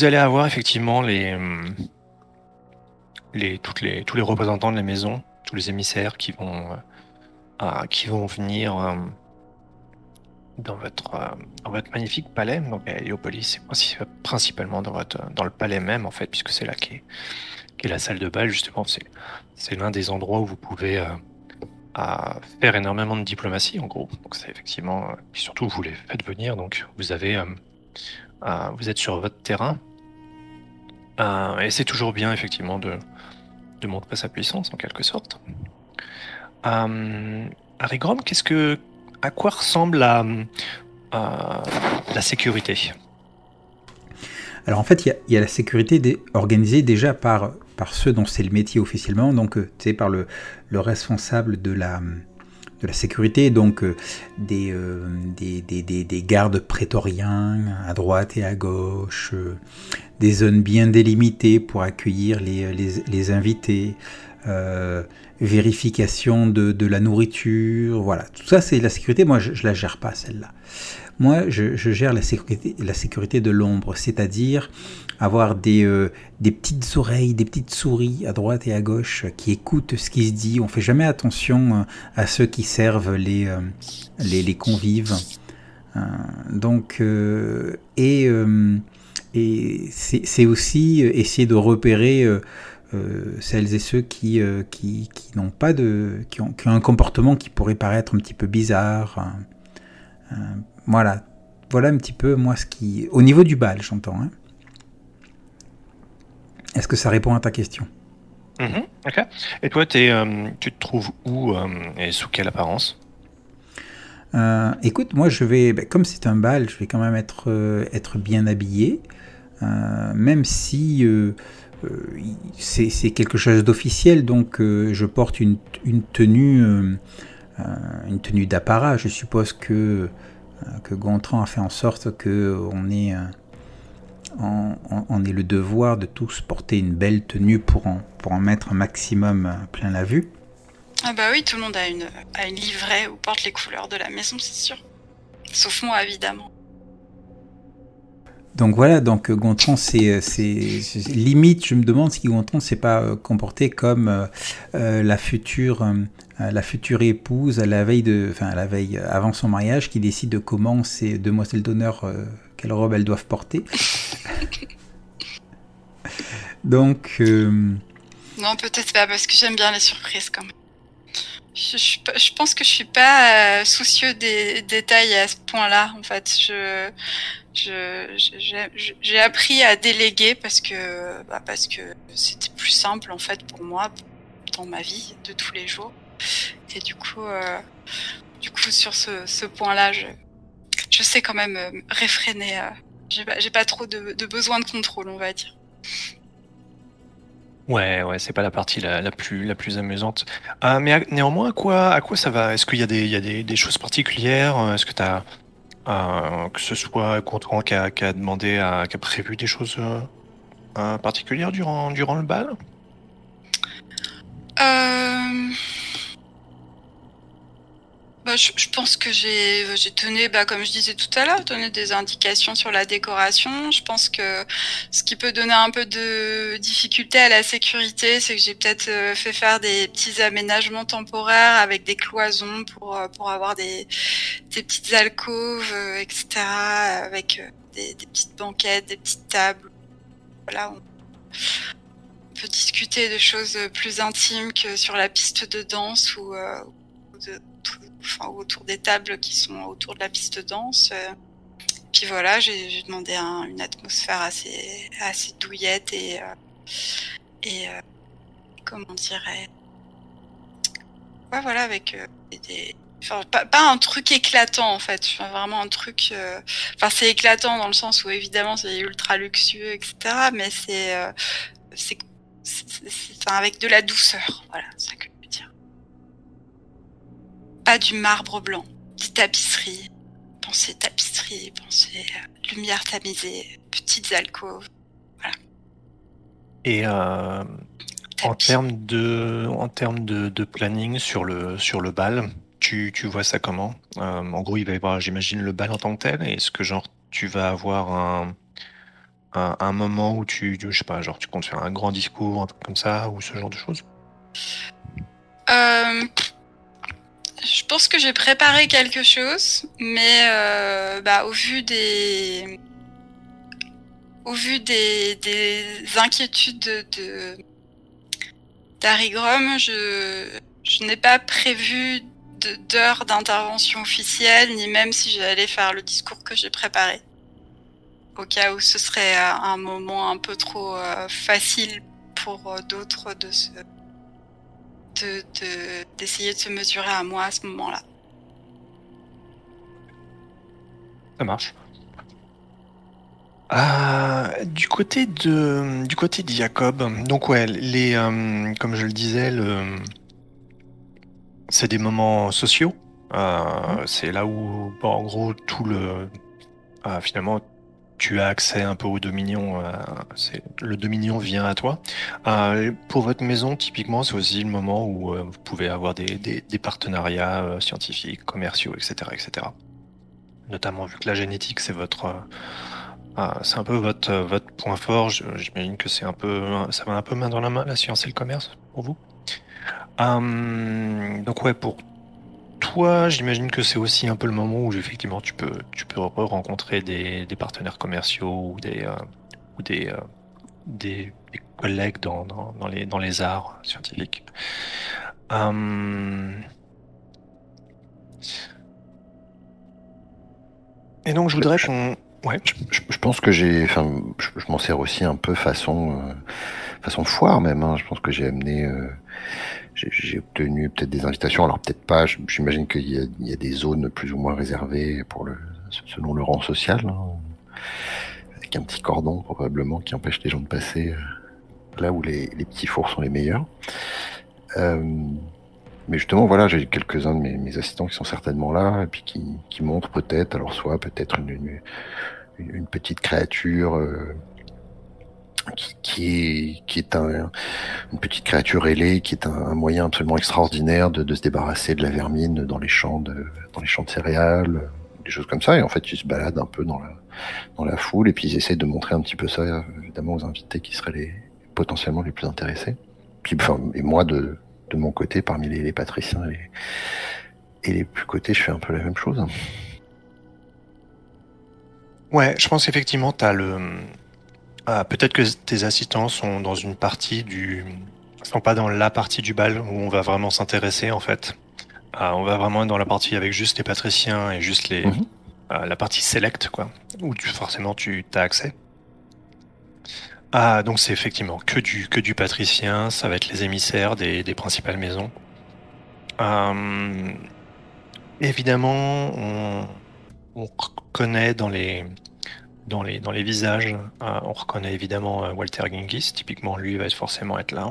vous allez avoir effectivement les, hum, les, toutes les, tous les représentants de la maison, tous les émissaires qui vont, euh, qui vont venir euh, dans, votre, euh, dans votre magnifique palais. Donc à Héliopolis, c'est principalement dans, votre, dans le palais même, en fait, puisque c'est là qu'est est la salle de bal, justement. C'est l'un des endroits où vous pouvez faire énormément de diplomatie, en gros. Donc c'est effectivement, puis surtout vous les faites venir, donc vous avez, vous êtes sur votre terrain, et c'est toujours bien effectivement de, de montrer sa puissance en quelque sorte. Euh, Arigrom, qu'est-ce que, à quoi ressemble la, euh, la sécurité? Alors en fait, il y, a la sécurité organisée déjà par, par ceux dont c'est le métier officiellement, donc c'est euh, par le, le responsable de la, de la sécurité, donc euh, des, des, des, des, gardes prétoriens à droite et à gauche, des zones bien délimitées pour accueillir les, les, les invités, euh, vérification de, de, la nourriture, voilà. Tout ça, c'est la sécurité. Moi, je, ne la gère pas, celle-là. Moi, je, je, gère la sécurité, la sécurité de l'ombre, c'est-à-dire avoir des, euh, des petites oreilles, des petites souris à droite et à gauche qui écoutent ce qui se dit. On fait jamais attention euh, à ceux qui servent les, euh, les, les, convives. donc, et, et c'est aussi essayer de repérer celles et ceux qui, qui, qui n'ont pas de. Qui ont, qui ont, un comportement qui pourrait paraître un petit peu bizarre. Voilà. Voilà un petit peu, moi, ce qui. Au niveau du bal, j'entends. Hein. Est-ce que ça répond à ta question? Ok. Et toi, es, tu te trouves où et sous quelle apparence? Écoute, moi, je vais. Ben, comme c'est un bal, je vais quand même être, être bien habillé. même si euh, c'est quelque chose d'officiel, donc euh, je porte une, tenue, euh, une tenue d'apparat. Je suppose que, que Gontran a fait en sorte qu'on ait, on, ait le devoir de tous porter une belle tenue pour en, pour en mettre un maximum plein la vue. Ah bah oui, tout le monde a une, a une livrée ou porte les couleurs de la maison, c'est sûr. Sauf moi, évidemment. Donc voilà, donc euh, Gontran, c'est limite, je me demande si Gontran s'est pas euh, comporté comme euh, la future la future épouse à la veille de, enfin à la veille avant son mariage, qui décide de comment ces demoiselles d'honneur quelle robe elles doivent porter. donc non, peut-être pas parce que j'aime bien les surprises quand même. Je, pense que je suis pas soucieux des détails à ce point-là. En fait, je j'ai appris à déléguer parce que bah parce que c'était plus simple en fait pour moi dans ma vie de tous les jours et du coup euh, du coup sur ce point-là je, je sais quand même euh, réfréner euh, j'ai pas, pas trop de, de, besoin de contrôle on va dire. Ouais ouais c'est pas la partie la, la, plus la plus amusante. Euh, mais néanmoins à quoi à quoi ça va? Est-ce qu'il y a des il y a des, des choses particulières? Est-ce que tu as euh, que ce soit Contran qui a, qui a demandé, à, qui a prévu des choses euh, particulières durant, durant le bal? Euh... Bah, je, pense que j'ai donné, bah, comme je disais tout à l'heure, donné des indications sur la décoration. Je pense que ce qui peut donner un peu de difficulté à la sécurité, c'est que j'ai peut-être euh, fait faire des petits aménagements temporaires avec des cloisons pour, euh, pour avoir des, des petites alcôves, euh, etc., avec des, des, petites banquettes, des petites tables. Voilà, on peut discuter de choses plus intimes que sur la piste de danse ou, ou de enfin, autour des tables qui sont autour de la piste danse. Euh. Puis voilà, j'ai demandé une atmosphère assez, assez douillette et, euh, et euh, comment on dirait. Ouais, voilà, avec des, Enfin, pas, un truc éclatant en fait, vraiment un truc. Enfin, c'est éclatant dans le sens où évidemment c'est ultra luxueux, etc. Mais c'est, c'est, enfin, avec de la douceur, voilà, pas du marbre blanc, des tapisseries. Pensez tapisserie, pensez euh, lumière tamisée, petites alcôves. Voilà. Et euh, en termes de, en termes de, de, planning sur le, sur le bal, tu, tu vois ça comment? Euh, En gros, il va y avoir, j'imagine, le bal en tant que tel. Est-ce que genre tu vas avoir un, un, moment où tu, je sais pas, genre tu comptes faire un grand discours, un truc comme ça, ou ce genre de choses? Euh, Je pense que j'ai préparé quelque chose, mais euh, bah, au vu des, au vu des, des inquiétudes de d'Harry Grom, je, je n'ai pas prévu d'heure d'intervention officielle, ni même si j'allais faire le discours que j'ai préparé. Au cas où ce serait un moment un peu trop euh, facile pour euh, d'autres de se d'essayer de, se mesurer à moi à ce moment-là. Ça marche. du côté de du côté de Jacob, donc ouais, les comme je le disais, le, c'est des moments sociaux. c'est là où en gros tout le finalement tu as accès un peu au Dominion. Euh, le Dominion vient à toi. Euh, pour votre maison, typiquement, c'est aussi le moment où euh, vous pouvez avoir des, partenariats scientifiques, commerciaux, etc., etc. Notamment vu que la génétique, c'est votre, c'est un peu votre point fort. J'imagine que c'est un peu, ça va un peu main dans la main la science et le commerce pour vous. donc ouais, pour toi, j'imagine que c'est aussi un peu le moment où effectivement tu peux, tu peux rencontrer des, partenaires commerciaux ou des, euh, ou des, euh, des, collègues dans, dans, les, dans les arts scientifiques. Hum. Et donc je voudrais qu'on... Ouais. Je, pense que j'ai, enfin, je, m'en sers aussi un peu façon, euh, façon foire même. Hein. Je pense que j'ai amené j'ai obtenu peut-être des invitations, alors peut-être pas, j'imagine qu'il y, y, a des zones plus ou moins réservées pour le, selon le rang social, hein, avec un petit cordon probablement qui empêche les gens de passer euh, là où les, les, petits fours sont les meilleurs. Euh, mais justement, voilà, j'ai quelques-uns de mes, assistants qui sont certainement là, et puis qui, qui montrent peut-être, alors soit peut-être une, une, petite créature euh, qui, est, une petite créature ailée, qui est un, moyen absolument extraordinaire de, se débarrasser de la vermine dans les champs de, dans les champs de céréales, des choses comme ça. Et en fait, ils se baladent un peu dans la, foule et puis ils essaient de montrer un petit peu ça, évidemment, aux invités qui seraient les, potentiellement les plus intéressés. Puis, enfin, et moi, de, mon côté, parmi les, patriciens et les, et les plus cotés, je fais un peu la même chose. Ouais, je pense qu'effectivement, tu as le, ah, peut-être que tes assistants sont dans une partie du, sont pas dans la partie du bal où on va vraiment s'intéresser en fait. Ah, on va vraiment être dans la partie avec juste les patriciens et juste les, mhm. ah, la partie select quoi, où tu forcément tu as accès. Ah donc c'est effectivement que du que du patricien, ça va être les émissaires des, des principales maisons. évidemment, on, on connaît dans les dans les, dans les visages, euh, on reconnaît évidemment euh, Walter Genghis. Typiquement, lui va forcément être là.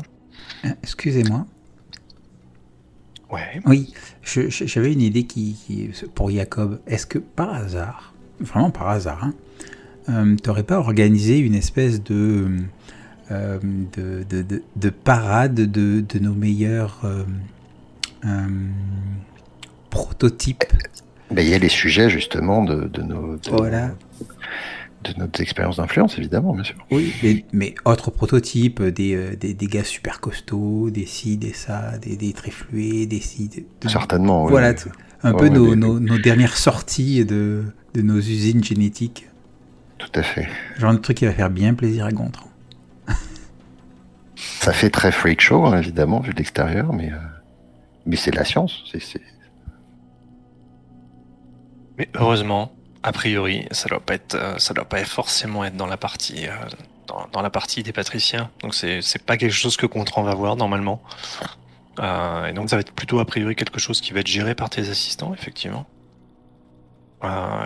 Euh, excusez-moi. Ouais. Oui, j'avais une idée qui, pour Jacob. Est-ce que par hasard, vraiment par hasard, hein, euh, t'aurais pas organisé une espèce de, de, de, de, parade de, de nos meilleurs prototypes? Ben, Il y a les sujets justement de, nos. Voilà de notre expérience d'influence, évidemment, bien sûr. Oui, mais, mais autres prototypes, des, euh, des, des, gars super costauds, des ci, des ça, des, des flués, des ci. Certainement, oui. Voilà, un peu nos, nos, nos, dernières sorties de, de nos usines génétiques. Tout à fait. Genre de truc qui va faire bien plaisir à Gontran. ça fait très freak show, hein, évidemment, vu de l'extérieur, mais, euh, mais c'est la science. c'est Mais heureusement, a priori, ça doit pas être, euh, ça doit pas forcément être dans la partie, euh, dans, la partie des patriciens. Donc c'est, c'est pas quelque chose que Contran va voir normalement. Euh, et donc ça va être plutôt a priori quelque chose qui va être géré par tes assistants, effectivement.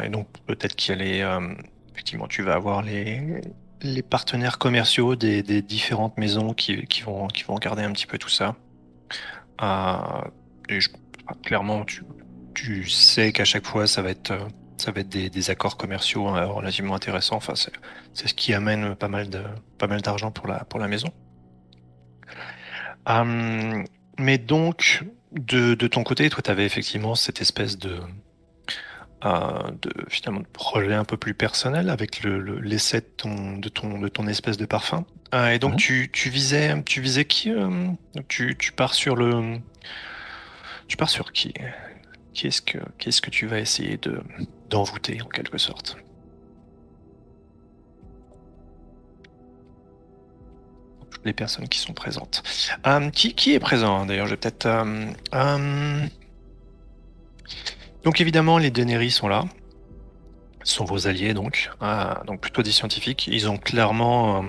et donc peut-être qu'il y a les, effectivement, tu vas avoir les, les partenaires commerciaux des, des différentes maisons qui, vont, qui vont regarder un petit peu tout ça. et je, clairement, tu, tu sais qu'à chaque fois, ça va être ça va être des, accords commerciaux hein, relativement intéressants. Enfin, c'est ce qui amène pas mal de pas mal d'argent pour la pour la maison. Hum, mais donc de, ton côté, toi, tu avais effectivement cette espèce de euh, de finalement de projets un peu plus personnels avec le, le- l'essai de ton, de ton de ton espèce de parfum. Euh, et donc tu, tu visais tu visais qui euh, tu, tu pars sur le tu pars sur qui? Qui est-ce que qui est-ce que tu vas essayer de d'envoûter en quelque sorte. Les personnes qui sont présentes. Euh, qui, qui est présent hein, d'ailleurs Je vais peut-être. euh, euh, donc évidemment, les Daenerys sont là. Sont vos alliés donc. Donc plutôt des scientifiques. Ils ont clairement.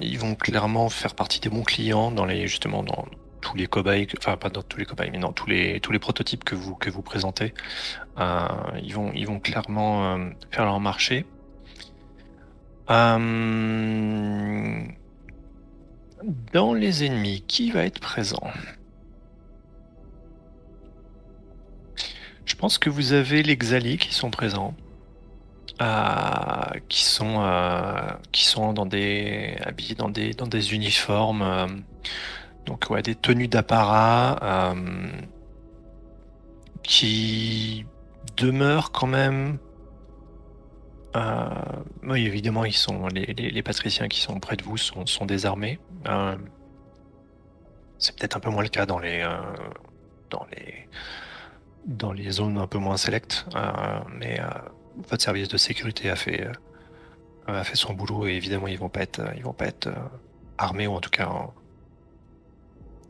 ils vont clairement faire partie des bons clients dans les justement dans tous les cobayes, enfin pas dans tous les cobayes, mais dans tous les tous les prototypes que vous que vous présentez. Euh, ils vont ils vont clairement euh, faire leur marché. Euh, dans les ennemis, qui va être présent? Je pense que vous avez les Xali qui sont présents, qui sont qui sont dans des habillés dans des dans des uniformes, donc ouais des tenues d'apparat euh, qui demeurent quand même. euh, oui, évidemment, ils sont les, les, patriciens qui sont près de vous sont, désarmés. Euh, c'est peut-être un peu moins le cas dans les dans les zones un peu moins sélectes, mais votre service de sécurité a fait son boulot et évidemment ils vont pas être ils vont pas être armés ou en tout cas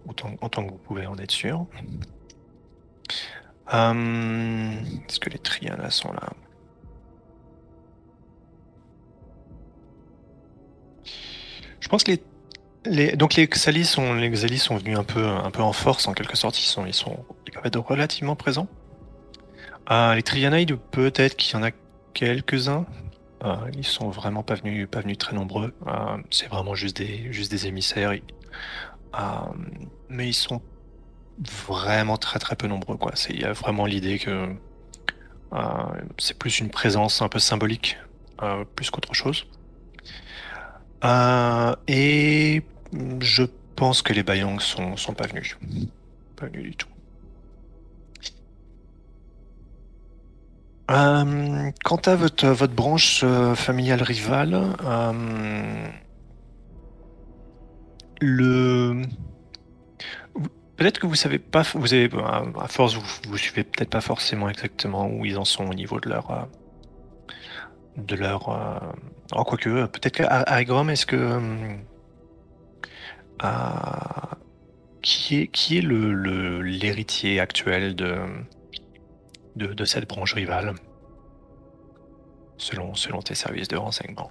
autant autant que vous pouvez en être sûr. Euh, Est-ce que les Trianas sont là? Je pense que les, les donc les Xalis sont les Xalis sont venus un peu un peu en force en quelque sorte. Ils sont ils sont peuvent être relativement présents. Euh, les Trianaïdes peut-être qu'il y en a quelques-uns. Euh, ils sont vraiment pas venus pas venus très nombreux. C'est vraiment juste des juste des émissaires. Euh, mais ils sont vraiment très très peu nombreux quoi. Il y a vraiment l'idée que euh, c'est plus une présence un peu symbolique euh, plus qu'autre chose. Et je pense que les Bayang sont, sont pas venus. Pas venus du tout. Quant à votre, votre branche familiale rivale, le peut-être que vous savez pas, vous avez à force vous, suivez peut-être pas forcément exactement où ils en sont au niveau de leur euh, de leur euh, oh, quoique peut-être qu'à Aegrom est-ce que euh, qui est qui est le l'héritier actuel de, de cette branche rivale selon selon tes services de renseignement?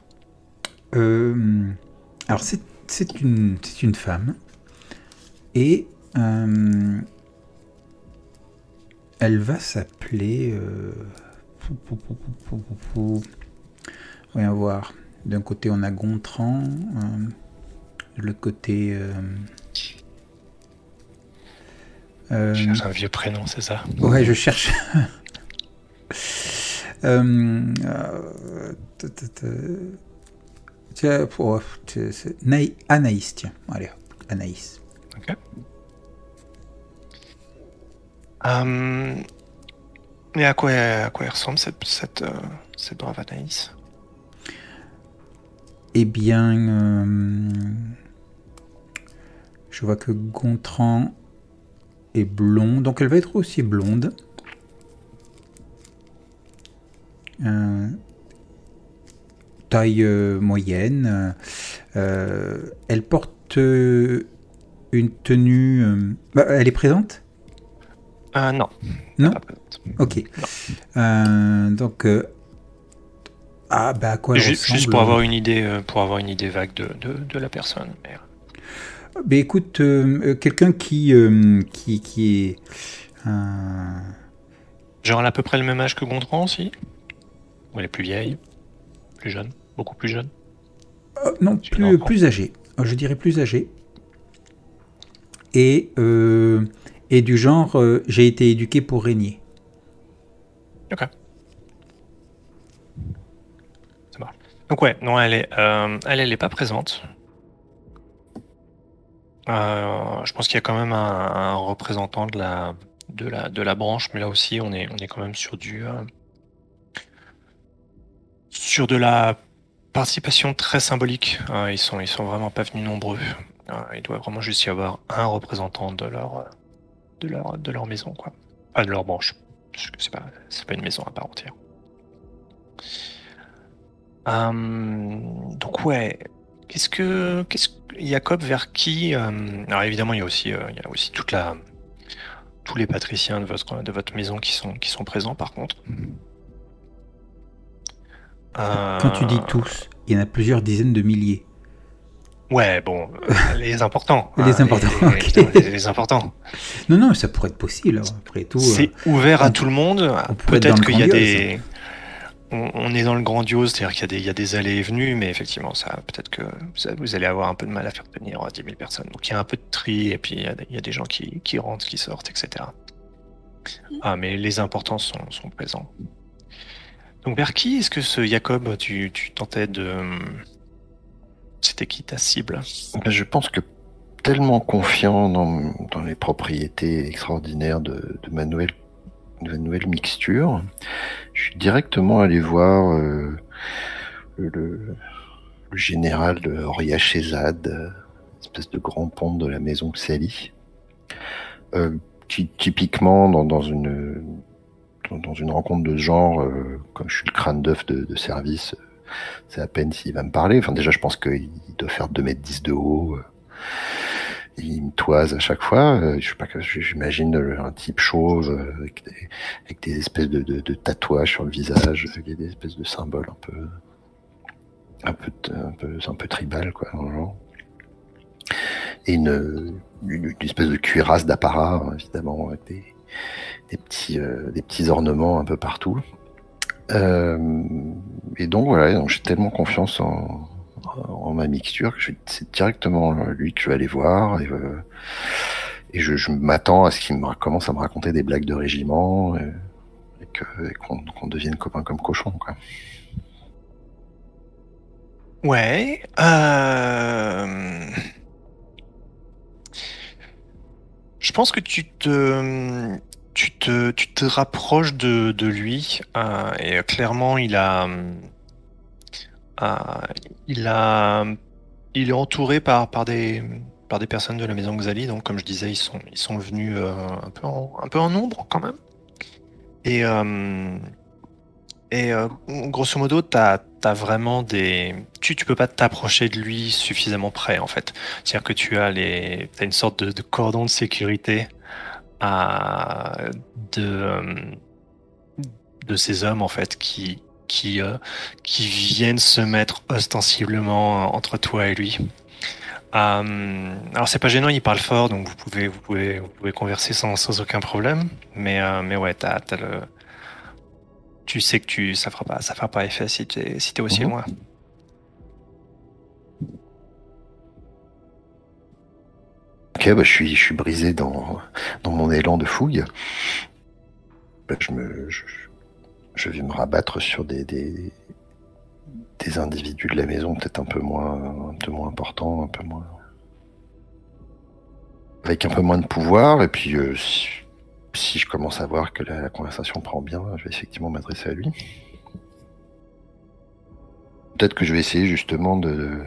Alors c'est c'est une, c'est une femme. Et euh, elle va s'appeler... Euh. Voyons voir. D'un côté on a Gontran. euh, de l'autre côté... euh, euh, Je cherche un vieux prénom c'est ça? Ouais, je cherche. Tiens, pour- Anaïs, tiens. Allez, Anaïs. Ok. Euh, et à quoi, à quoi elle ressemble cette, cette, cette brave Anaïs Eh bien, euh, je vois que Gontran est blond, donc elle va être aussi blonde. Euh, taille euh, moyenne. Euh, elle porte euh, une tenue. bah, elle est présente? Euh, Non. Non? Ok. Donc. ah, bah quoi Juste, pour avoir une idée, pour avoir une idée vague de, de, de la personne. Ben écoute, euh, quelqu'un qui, euh, qui, qui est. euh, Genre elle a à peu près le même âge que Gontran aussi Ou elle est plus vieille? Plus jeune? Beaucoup plus jeune euh, non, plus, âgé. Euh, Je dirais plus âgé. Et, euh, et du genre, euh, j'ai été éduqué pour régner. Ok. Ça marche. Donc ouais, non, elle est, elle, elle est pas présente. Je pense qu'il y a quand même un, un représentant de la, de la, de la branche, mais là aussi, on est, on est quand même sur du. sur de la participation très symbolique. Euh, ils, sont, ils sont vraiment pas venus nombreux. Euh, il doit vraiment juste y avoir un représentant de leur, de leur, de leur maison, quoi. Pas de leur branche. Parce que c'est pas, c'est pas une maison à part entière. Euh, donc, ouais. Qu'est-ce que. Qu'est-ce que. Jacob, vers qui. euh, alors, évidemment, il y a aussi, euh, il y a aussi toute la tous les patriciens de votre, de votre maison qui sont, qui sont présents par contre. Quand tu dis Euh, tous, il y en a plusieurs dizaines de milliers. Ouais, bon, euh, les importants. Les importants, Les, les- les importants. Non, non, ça pourrait être possible. hein. Après tout, euh, C'est ouvert à on- tout le monde. Peut-être qu'il y a des. On, on est dans le grandiose, c'est-à-dire qu'il y, a des- il y a des allées et venues, mais effectivement, ça, peut-être que vous, vous allez avoir un peu de mal à faire tenir 10 000 personnes. Donc il y a un peu de tri, et puis il y a, des- il y a des gens qui, qui rentrent, qui sortent, etc. Ah, mais les importants sont, sont présents. Donc vers qui est-ce que ce Jacob, tu, tu tentais de... C'était qui ta cible? Ben, Je pense que tellement confiant dans, les propriétés extraordinaires de, ma nouvelle, mixture, je suis directement allé voir euh, le, général de Oriachezad, euh, espèce de grand ponte de la maison Xali, euh, qui typiquement dans une dans, une rencontre de ce genre, euh, comme je suis le crâne d'œuf de, service, euh, c'est à peine s'il va me parler. Enfin, déjà, je pense qu'il doit faire 2 mètres 10 de haut. euh, il me toise à chaque fois. je sais pas j'imagine un type chauve avec des, espèces de, tatouages sur le visage, avec des espèces de symboles un peu, un peu, un peu, tribal quoi, genre. Et une, espèce de cuirasse d'apparat, hein, évidemment, des petits, euh, des petits ornements un peu partout. Euh, et donc voilà, j'ai tellement confiance en, ma mixture que c'est directement lui que je vais aller voir et, euh, je, m'attends à ce qu'il me commence à me raconter des blagues de régiment et, qu'on devienne copains comme cochons. Ouais. Euh... Je pense que tu te, tu te, tu te rapproches de, de lui euh, et euh, clairement il a, euh, il a, il est entouré par, par des, par des personnes de la maison Xali. Donc comme je disais, ils sont, ils sont venus un peu en, un peu en nombre quand même. Et et euh, grosso modo, t'as as vraiment des. Tu, tu peux pas t'approcher de lui suffisamment près, en fait. C'est-à-dire que tu as les. T'as une sorte de, cordon de sécurité à, de, de ces hommes, en fait, qui, qui, euh, qui viennent se mettre ostensiblement entre toi et lui. Euh, alors c'est pas gênant, il parle fort, donc vous pouvez, vous pouvez, vous pouvez converser sans, sans aucun problème. Mais, euh, mais ouais, t'as as le tu sais que tu ça fera pas ça fera pas effet si t'es si t'es aussi Mhm. loin. Ok, bah, je, suis, je suis brisé dans, dans mon élan de fouille. Bah, je, me, je, je vais me rabattre sur des, des, des individus de la maison peut-être un peu moins un peu moins importants, un peu moins avec un peu moins de pouvoir. Et puis euh, si, si je commence à voir que la, la conversation prend bien, je vais effectivement m'adresser à lui. Peut-être que je vais essayer justement de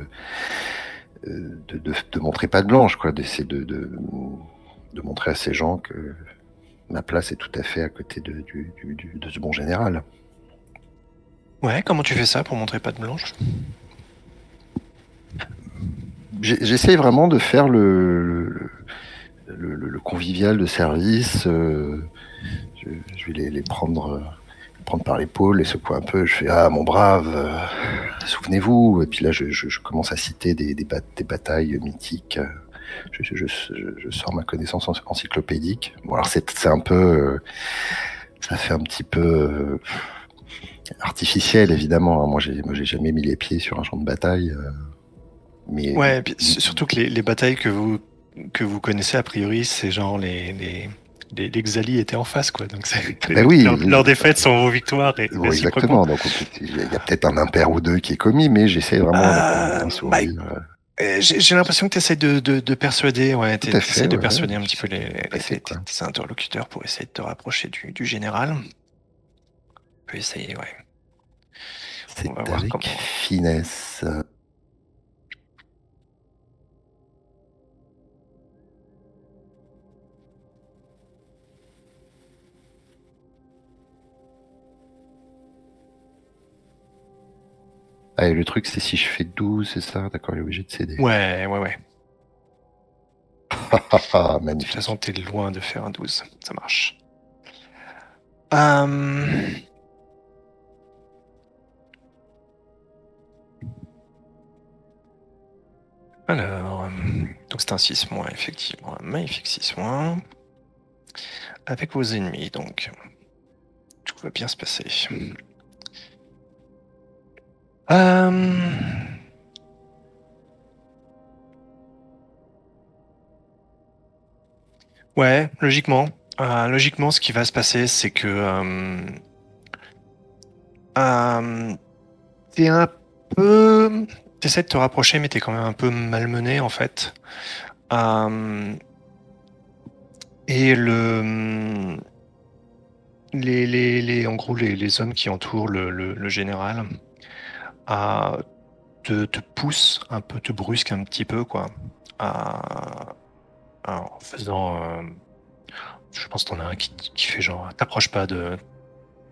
de, de, de montrer pas de blanche, quoi, d'essayer de, de, de montrer à ces gens que ma place est tout à fait à côté de, du, de ce bon général. Ouais, comment tu fais ça pour montrer pas de blanche? J'essaye vraiment de faire le convivial de service. euh, je, je vais les, les prendre, euh, prendre par l'épaule, les secouer un peu. Je fais Ah, mon brave, euh, souvenez-vous. Et puis là, je, je- je commence à citer des, des, bat- des batailles mythiques. Je, sors ma connaissance en- encyclopédique. Bon, alors c'est un peu. ça fait un petit peu. artificiel évidemment hein. moi j'ai jamais mis les pieds sur un champ de bataille mais Ouais, et puis s- surtout que les, les batailles que vous que vous connaissez a priori, c'est genre les les les, les Xali étaient en face quoi. Donc c'est Ben oui, leurs oui. leurs défaites sont vos victoires et exactement. Donc, il y a peut-être un impair ou deux qui est commis, mais j'essaie vraiment Euh, sourire. euh, Euh, J'ai l'impression que tu essaies de, de, de persuader, ouais, tu essaies de ouais, persuader un petit peu les, les- tes, interlocuteurs pour essayer de te rapprocher du, du général. Tu peux essayer, ouais. C'est On avec comment- finesse. Ah, et le truc, c'est si je fais 12, c'est ça? D'accord, il est obligé de céder. Ouais, ouais, ouais. Ah, De toute magnifique. façon, t'es loin de faire un 12. Ça marche. Euh, Alors, donc c'est un 6 moins, effectivement. Un magnifique 6 moins. Avec vos ennemis, donc. Tout va bien se passer. Euh, Ouais, logiquement. Euh, logiquement, ce qui va se passer, c'est que euh, t'es un peu, t'essaies de te rapprocher, mais t'es quand même un peu malmené en fait. Et le, les, les, les, en gros, les, les hommes qui entourent le, le général te, te poussent un peu, te brusquent un petit peu, quoi. à- en faisant. euh, je pense t'en as un qui, qui fait genre. T'approches pas de.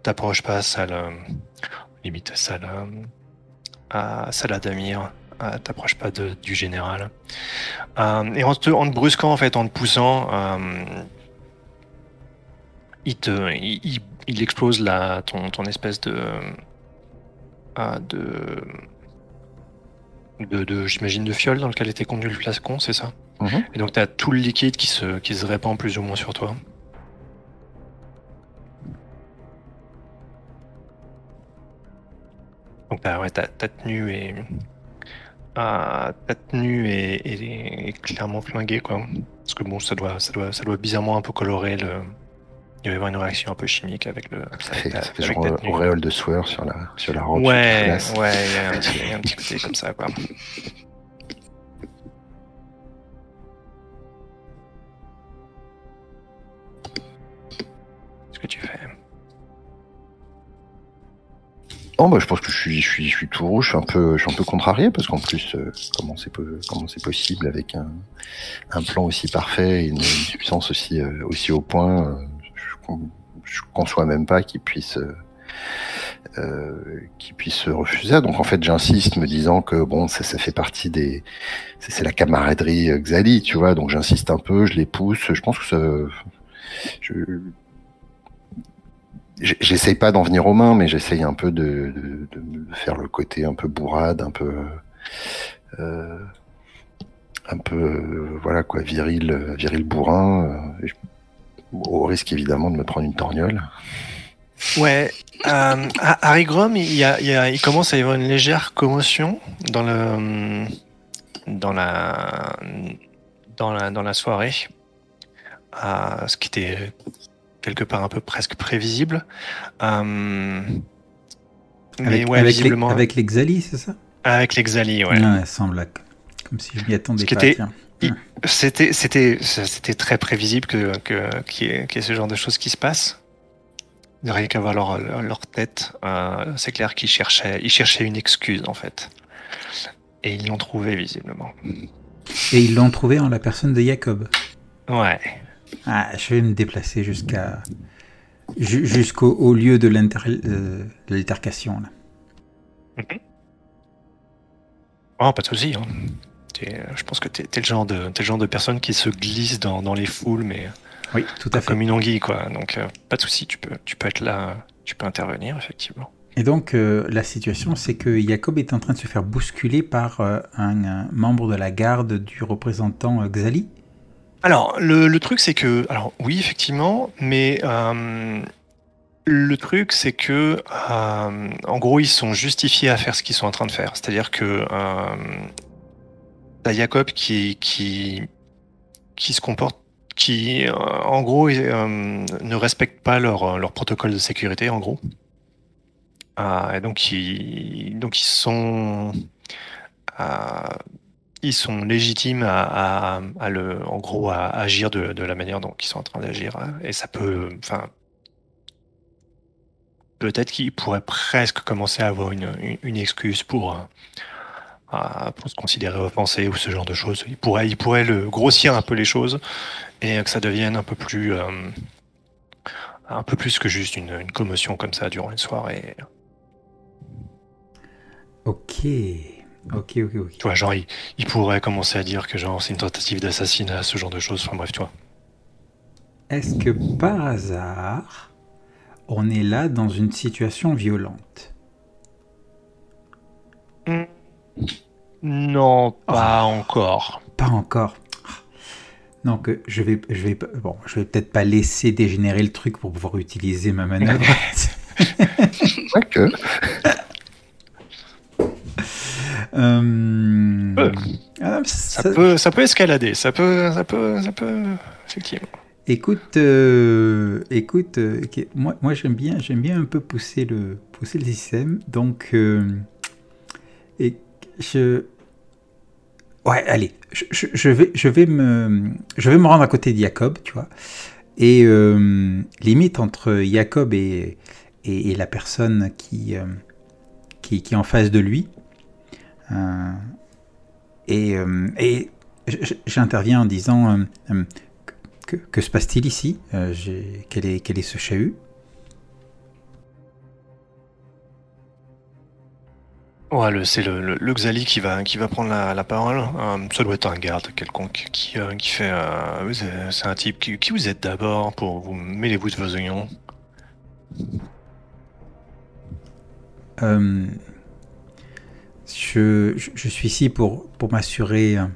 T'approches pas, sale. euh, limite, sale. à Salah Damir. euh, T'approches pas de, du général. Et en te, en te brusquant, en fait, en te poussant, il te. Il- il explose la, ton, ton espèce de. De. De, de j'imagine, de fiole dans lequel était contenu le flacon, c'est ça Mhm. et donc, tu as tout le liquide qui se, qui se répand plus ou moins sur toi. Donc, ta, ouais, tenue est. ah, ta tenue est, est- est clairement flinguée, quoi. Parce que bon, ça doit, ça doit, ça doit bizarrement un peu colorer le. Il va y avoir une réaction un peu chimique avec le. Ça fait, ça genre auréole de sueur sur la, sur la robe. Ouais, sur ouais, il y, a un petit- il y a un petit côté comme ça, quoi. Ce que tu fais? Oh, bah, je pense que je suis, je suis, je suis tout rouge, je suis un peu, je suis un peu contrarié parce qu'en plus, euh, comment c'est comment c'est possible avec un, un plan aussi parfait et une, une puissance aussi, euh, aussi au point, euh, je, con- je conçois même pas qu'il puisse, euh, euh, qu'il puisse se refuser. Donc en fait, j'insiste, me disant que bon, ça, fait partie des, c'est la camaraderie euh, Xali, tu vois. Donc j'insiste un peu, je les pousse. Je pense que ça, je, J'essaye pas d'en venir aux mains, mais j'essaye un peu de, faire le côté un peu bourrade, un peu, euh, un peu, euh, voilà quoi, viril, euh, viril bourrin, euh, au risque évidemment de me prendre une torgnole. Ouais, euh, à Harry Grom, il, y a, il, y a- il commence à y avoir une légère commotion dans le dans la dans la dans la soirée, euh, ce qui était quelque part un peu presque prévisible. Euh, mais Avec, ouais, avec, les, visiblement avec les Xali, c'est ça? Avec l'exali, ouais. Ouais, semble comme si je m'y attendais Ce qui pas. était- tiens. C'était c'était c'était très prévisible que que qu'il y, ait- qu'il y ait ce genre de choses qui se passent. Rien qu'à voir leur, tête, euh, c'est clair qu'ils cherchaient ils cherchaient une excuse en fait. Et ils l'ont trouvé visiblement. Et ils l'ont trouvé en la personne de Jacob. Ouais. Ah, je vais me déplacer jusqu'à ju- jusqu'au au lieu de l'inter- euh, de l'altercation. là. Oh, pas de souci. Hein. Euh, Je pense que t'es es le genre de t'es le genre de personne qui se glisse dans, dans les foules, mais Oui, tout à fait. comme une anguille quoi. Donc euh, pas de souci, tu peux tu peux être là, tu peux intervenir effectivement. Et donc, euh, la situation, c'est que Jacob est en train de se faire bousculer par euh, un, un membre de la garde du représentant Xali. Alors, le, le truc, c'est que. Alors, oui, effectivement, mais le truc, c'est que. euh, en gros, ils sont justifiés à faire ce qu'ils sont en train de faire. C'est-à-dire que. Euh, t'as Jacob qui, qui, qui se comporte. qui, euh, en gros, euh, ne respecte pas leur, leur protocole de sécurité, en gros. Euh, et donc, ils, sont. euh, ils sont légitimes à, en gros, à agir de, la manière dont ils sont en train d'agir. Et ça peut, enfin, peut-être qu'ils pourraient presque commencer à avoir une, excuse pour, pour se considérer offensé ou ce genre de choses. Ils pourraient, ils pourraient le grossir un peu les choses et que ça devienne un peu plus, un peu plus que juste une, une commotion comme ça durant une soirée. Ok. Ok, ok, ok. Tu vois, genre, il, pourrait commencer à dire que genre c'est une tentative d'assassinat, ce genre de choses. Enfin bref, tu vois. Est-ce que par hasard, on est là dans une situation violente? Hmm. Non, pas oh. encore. Pas encore. Donc je vais, je vais, bon, je vais peut-être pas laisser dégénérer le truc pour pouvoir utiliser ma manœuvre. que. Euh, ah, ça, peut, ça peut escalader, ça peut, ça peut, ça peut, effectivement. Écoute, euh, écoute, euh, moi, moi j'aime bien, j'aime bien un peu pousser le, pousser le système. Donc, et je, ouais, allez, je, vais, je vais me, je vais me rendre à côté de Jacob, tu vois, et limite entre Jacob et, et, la personne qui, qui, qui est en face de lui. Euh, et, euh, et j'interviens en disant euh, que, se passe-t-il ici? Quel est, quel est ce chahut? Ouais, c'est le, le, Xali qui va, qui va prendre la, parole. ça doit être un garde quelconque qui, qui fait. c'est un type qui, vous êtes d'abord pour vous mêlez-vous de vos oignons. Je, suis ici pour, pour m'assurer euh,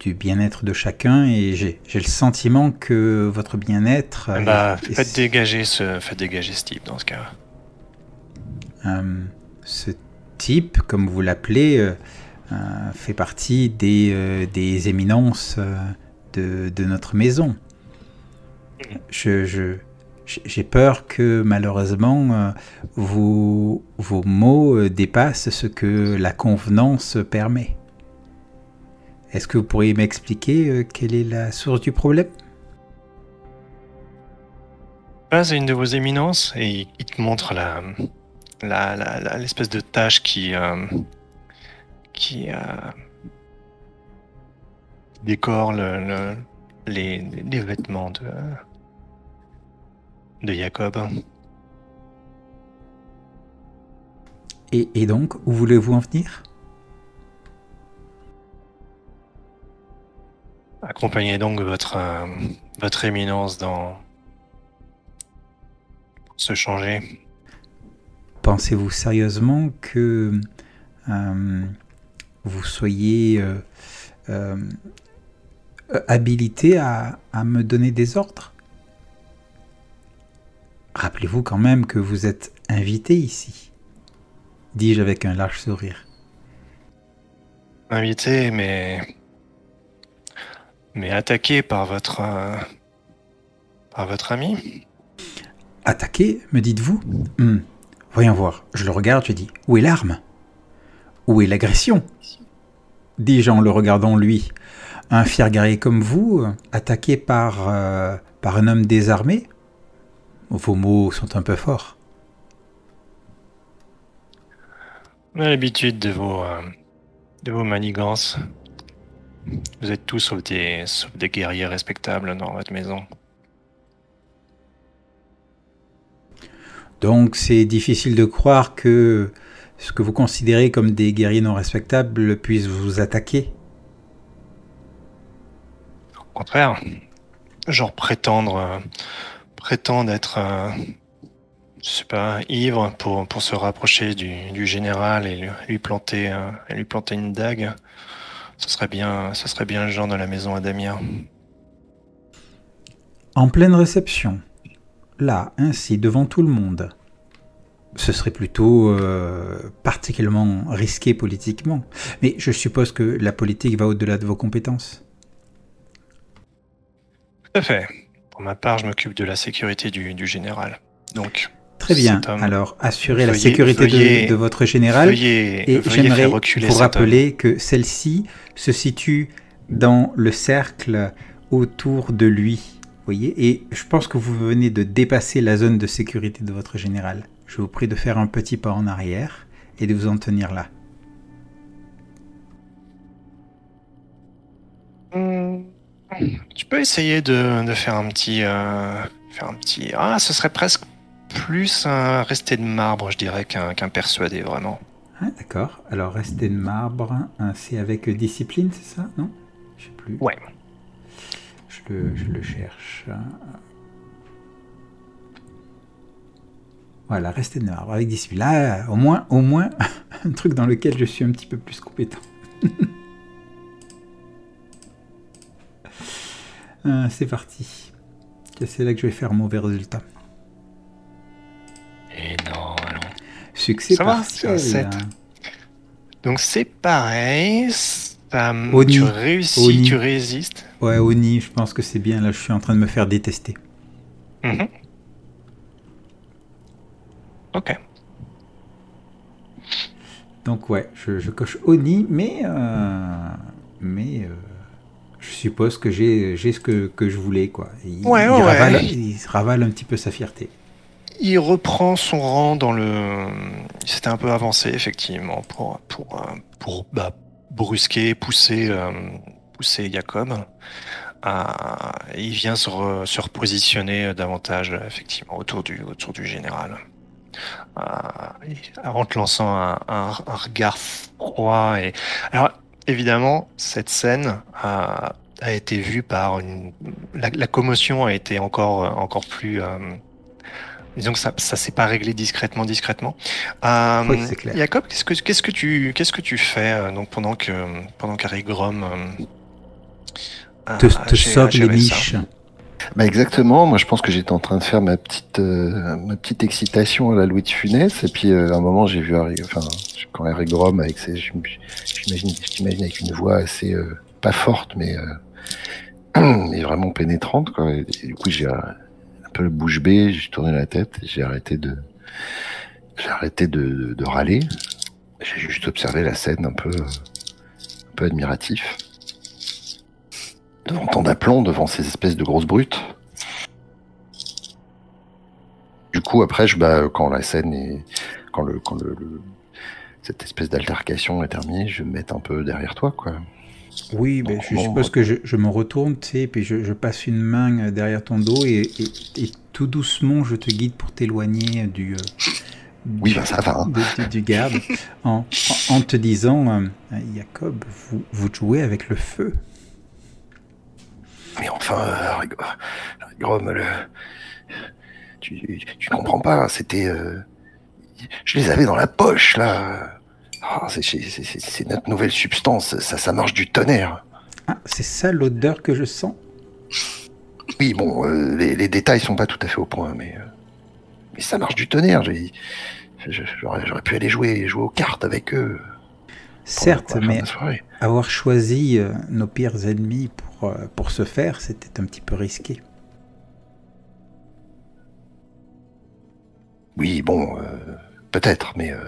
du bien-être de chacun et j'ai le sentiment que votre bien-être. Euh, bah, faites, dégager ce, faites dégager ce type dans ce cas. Euh, ce type, comme vous l'appelez, fait partie des, des éminences de, de, notre maison. Je, j'ai peur que malheureusement euh, vos, vos mots euh, dépassent ce que la convenance permet. Est-ce que vous pourriez m'expliquer euh, quelle est la source du problème? C'est une de vos éminences et il te montre la, l'espèce de tâche qui, qui décore le, les, les, vêtements de, de Jacob. Et, donc, où voulez-vous en venir? Accompagnez donc votre, euh, votre éminence dans se changer. Pensez-vous sérieusement que euh, vous soyez euh, habilité à, à me donner des ordres? Rappelez-vous quand même que vous êtes invité ici, dis-je avec un large sourire. Invité, mais. Mais attaqué par votre. Euh, par votre ami? Attaqué, me dites-vous? Hmm. Voyons voir. Je le regarde, je dis Où est l'arme? Où est l'agression? Dis-je en le regardant lui. Un fier guerrier comme vous, attaqué par, euh, par un homme désarmé? Vos mots sont un peu forts. L'habitude de vos, euh, de vos manigances. Vous êtes tous sauf des, des guerriers respectables dans votre maison. Donc c'est difficile de croire que ce que vous considérez comme des guerriers non respectables puisse vous attaquer. Au contraire, genre prétendre euh, prétend être, euh, je sais pas, ivre pour, pour se rapprocher du, général et lui, planter, euh, lui planter une dague, ce serait bien, ce serait bien le genre de la maison à Damien. En pleine réception, là, ainsi, devant tout le monde, ce serait plutôt euh, particulièrement risqué politiquement. Mais je suppose que la politique va au-delà de vos compétences. Tout à fait. Pour ma part, je m'occupe de la sécurité du, général. Donc, Très bien. homme. Alors, assurez la sécurité de- veuillez- de, votre général. Veuillez, Et j'aimerais vous homme. rappeler que celle-ci se situe dans le cercle autour de lui. Vous voyez Et je pense que vous venez de dépasser la zone de sécurité de votre général. Je vous prie de faire un petit pas en arrière et de vous en tenir là. Hmm. Tu peux essayer de, de faire un petit, euh, faire un petit. Ah, ce serait presque plus un resté de marbre, je dirais, qu'un qu'un persuadé, vraiment. Ah, D'accord. Alors, rester de marbre, hein, c'est avec discipline, c'est ça Non? Je sais plus. Ouais. Je le, je le cherche. Voilà, rester de marbre avec discipline. Là, au moins, au moins, un truc dans lequel je suis un petit peu plus compétent. Ah, c'est parti. C'est là que je vais faire un mauvais résultat. Et non, allons. Succès Ça va, partiel. un sept. Donc c'est pareil. Oni. tu réussis, Oni. tu résistes. Ouais, Oni, je pense que c'est bien. Là, je suis en train de me faire détester. Mhm. Ok. Donc ouais, je, je coche Oni, mais euh, mais euh, je suppose que j'ai ce que, que je voulais quoi. Il, Ouais, il ouais, ouais. ravale, il se ravale un petit peu sa fierté. Il reprend son rang dans le. Il s'était un peu avancé effectivement pour pour pour bah, brusquer, pousser euh, pousser Jacob. Euh, il vient se, re- se repositionner davantage effectivement autour du général. Euh, en te lançant un, regard froid et alors évidemment cette scène a, été vue par une la, commotion a été encore encore plus euh, Disons que ça, ça s'est pas réglé discrètement, discrètement. Euh, Oui, c'est clair. Jacob, qu'est-ce que qu'est-ce que tu qu'est-ce que tu fais euh, donc pendant que pendant qu'Harry Grom euh, Te, a te sauve les niches. Bah exactement, moi je pense que j'étais en train de faire ma petite euh, ma petite excitation à la Louis de Funès et puis euh, à un moment j'ai vu Harry, enfin quand Harry Grom avec ses j'imagine j'imagine avec une voix assez euh, pas forte mais euh, mais vraiment pénétrante quoi et, et du coup j'ai euh, peu bouche bée, j'ai tourné la tête, j'ai arrêté de j'ai arrêté de, râler, j'ai juste observé la scène un peu un peu admiratif devant tant d'aplomb, devant ces espèces de grosses brutes. Du coup, après, bah, quand la scène est, quand le, quand le- cette espèce d'altercation est terminée, je vais me mettre un peu derrière toi, quoi. Oui, ben, je Bon, suppose que je, je me retourne, tu sais, puis je, je passe une main euh, derrière ton dos et, et- et tout doucement je te guide pour t'éloigner du, euh, Oui, du- ben, ça va, hein. du, du garde en, en, en te disant, euh, Jacob, vous, vous jouez avec le feu. Mais enfin, euh, Grom, le... tu, tu comprends pas, c'était, euh, je les avais dans la poche, là. Ah, c'est, notre nouvelle substance, ça, ça marche du tonnerre. Ah, c'est ça l'odeur que je sens? Oui, bon, euh, les, les détails sont pas tout à fait au point, mais, euh, mais ça marche du tonnerre. J'aurais pu aller jouer, jouer aux cartes avec eux. Certes, mais avoir choisi euh, nos pires ennemis pour, pour ce faire, c'était un petit peu risqué. Oui, bon, euh, peut-être, mais euh,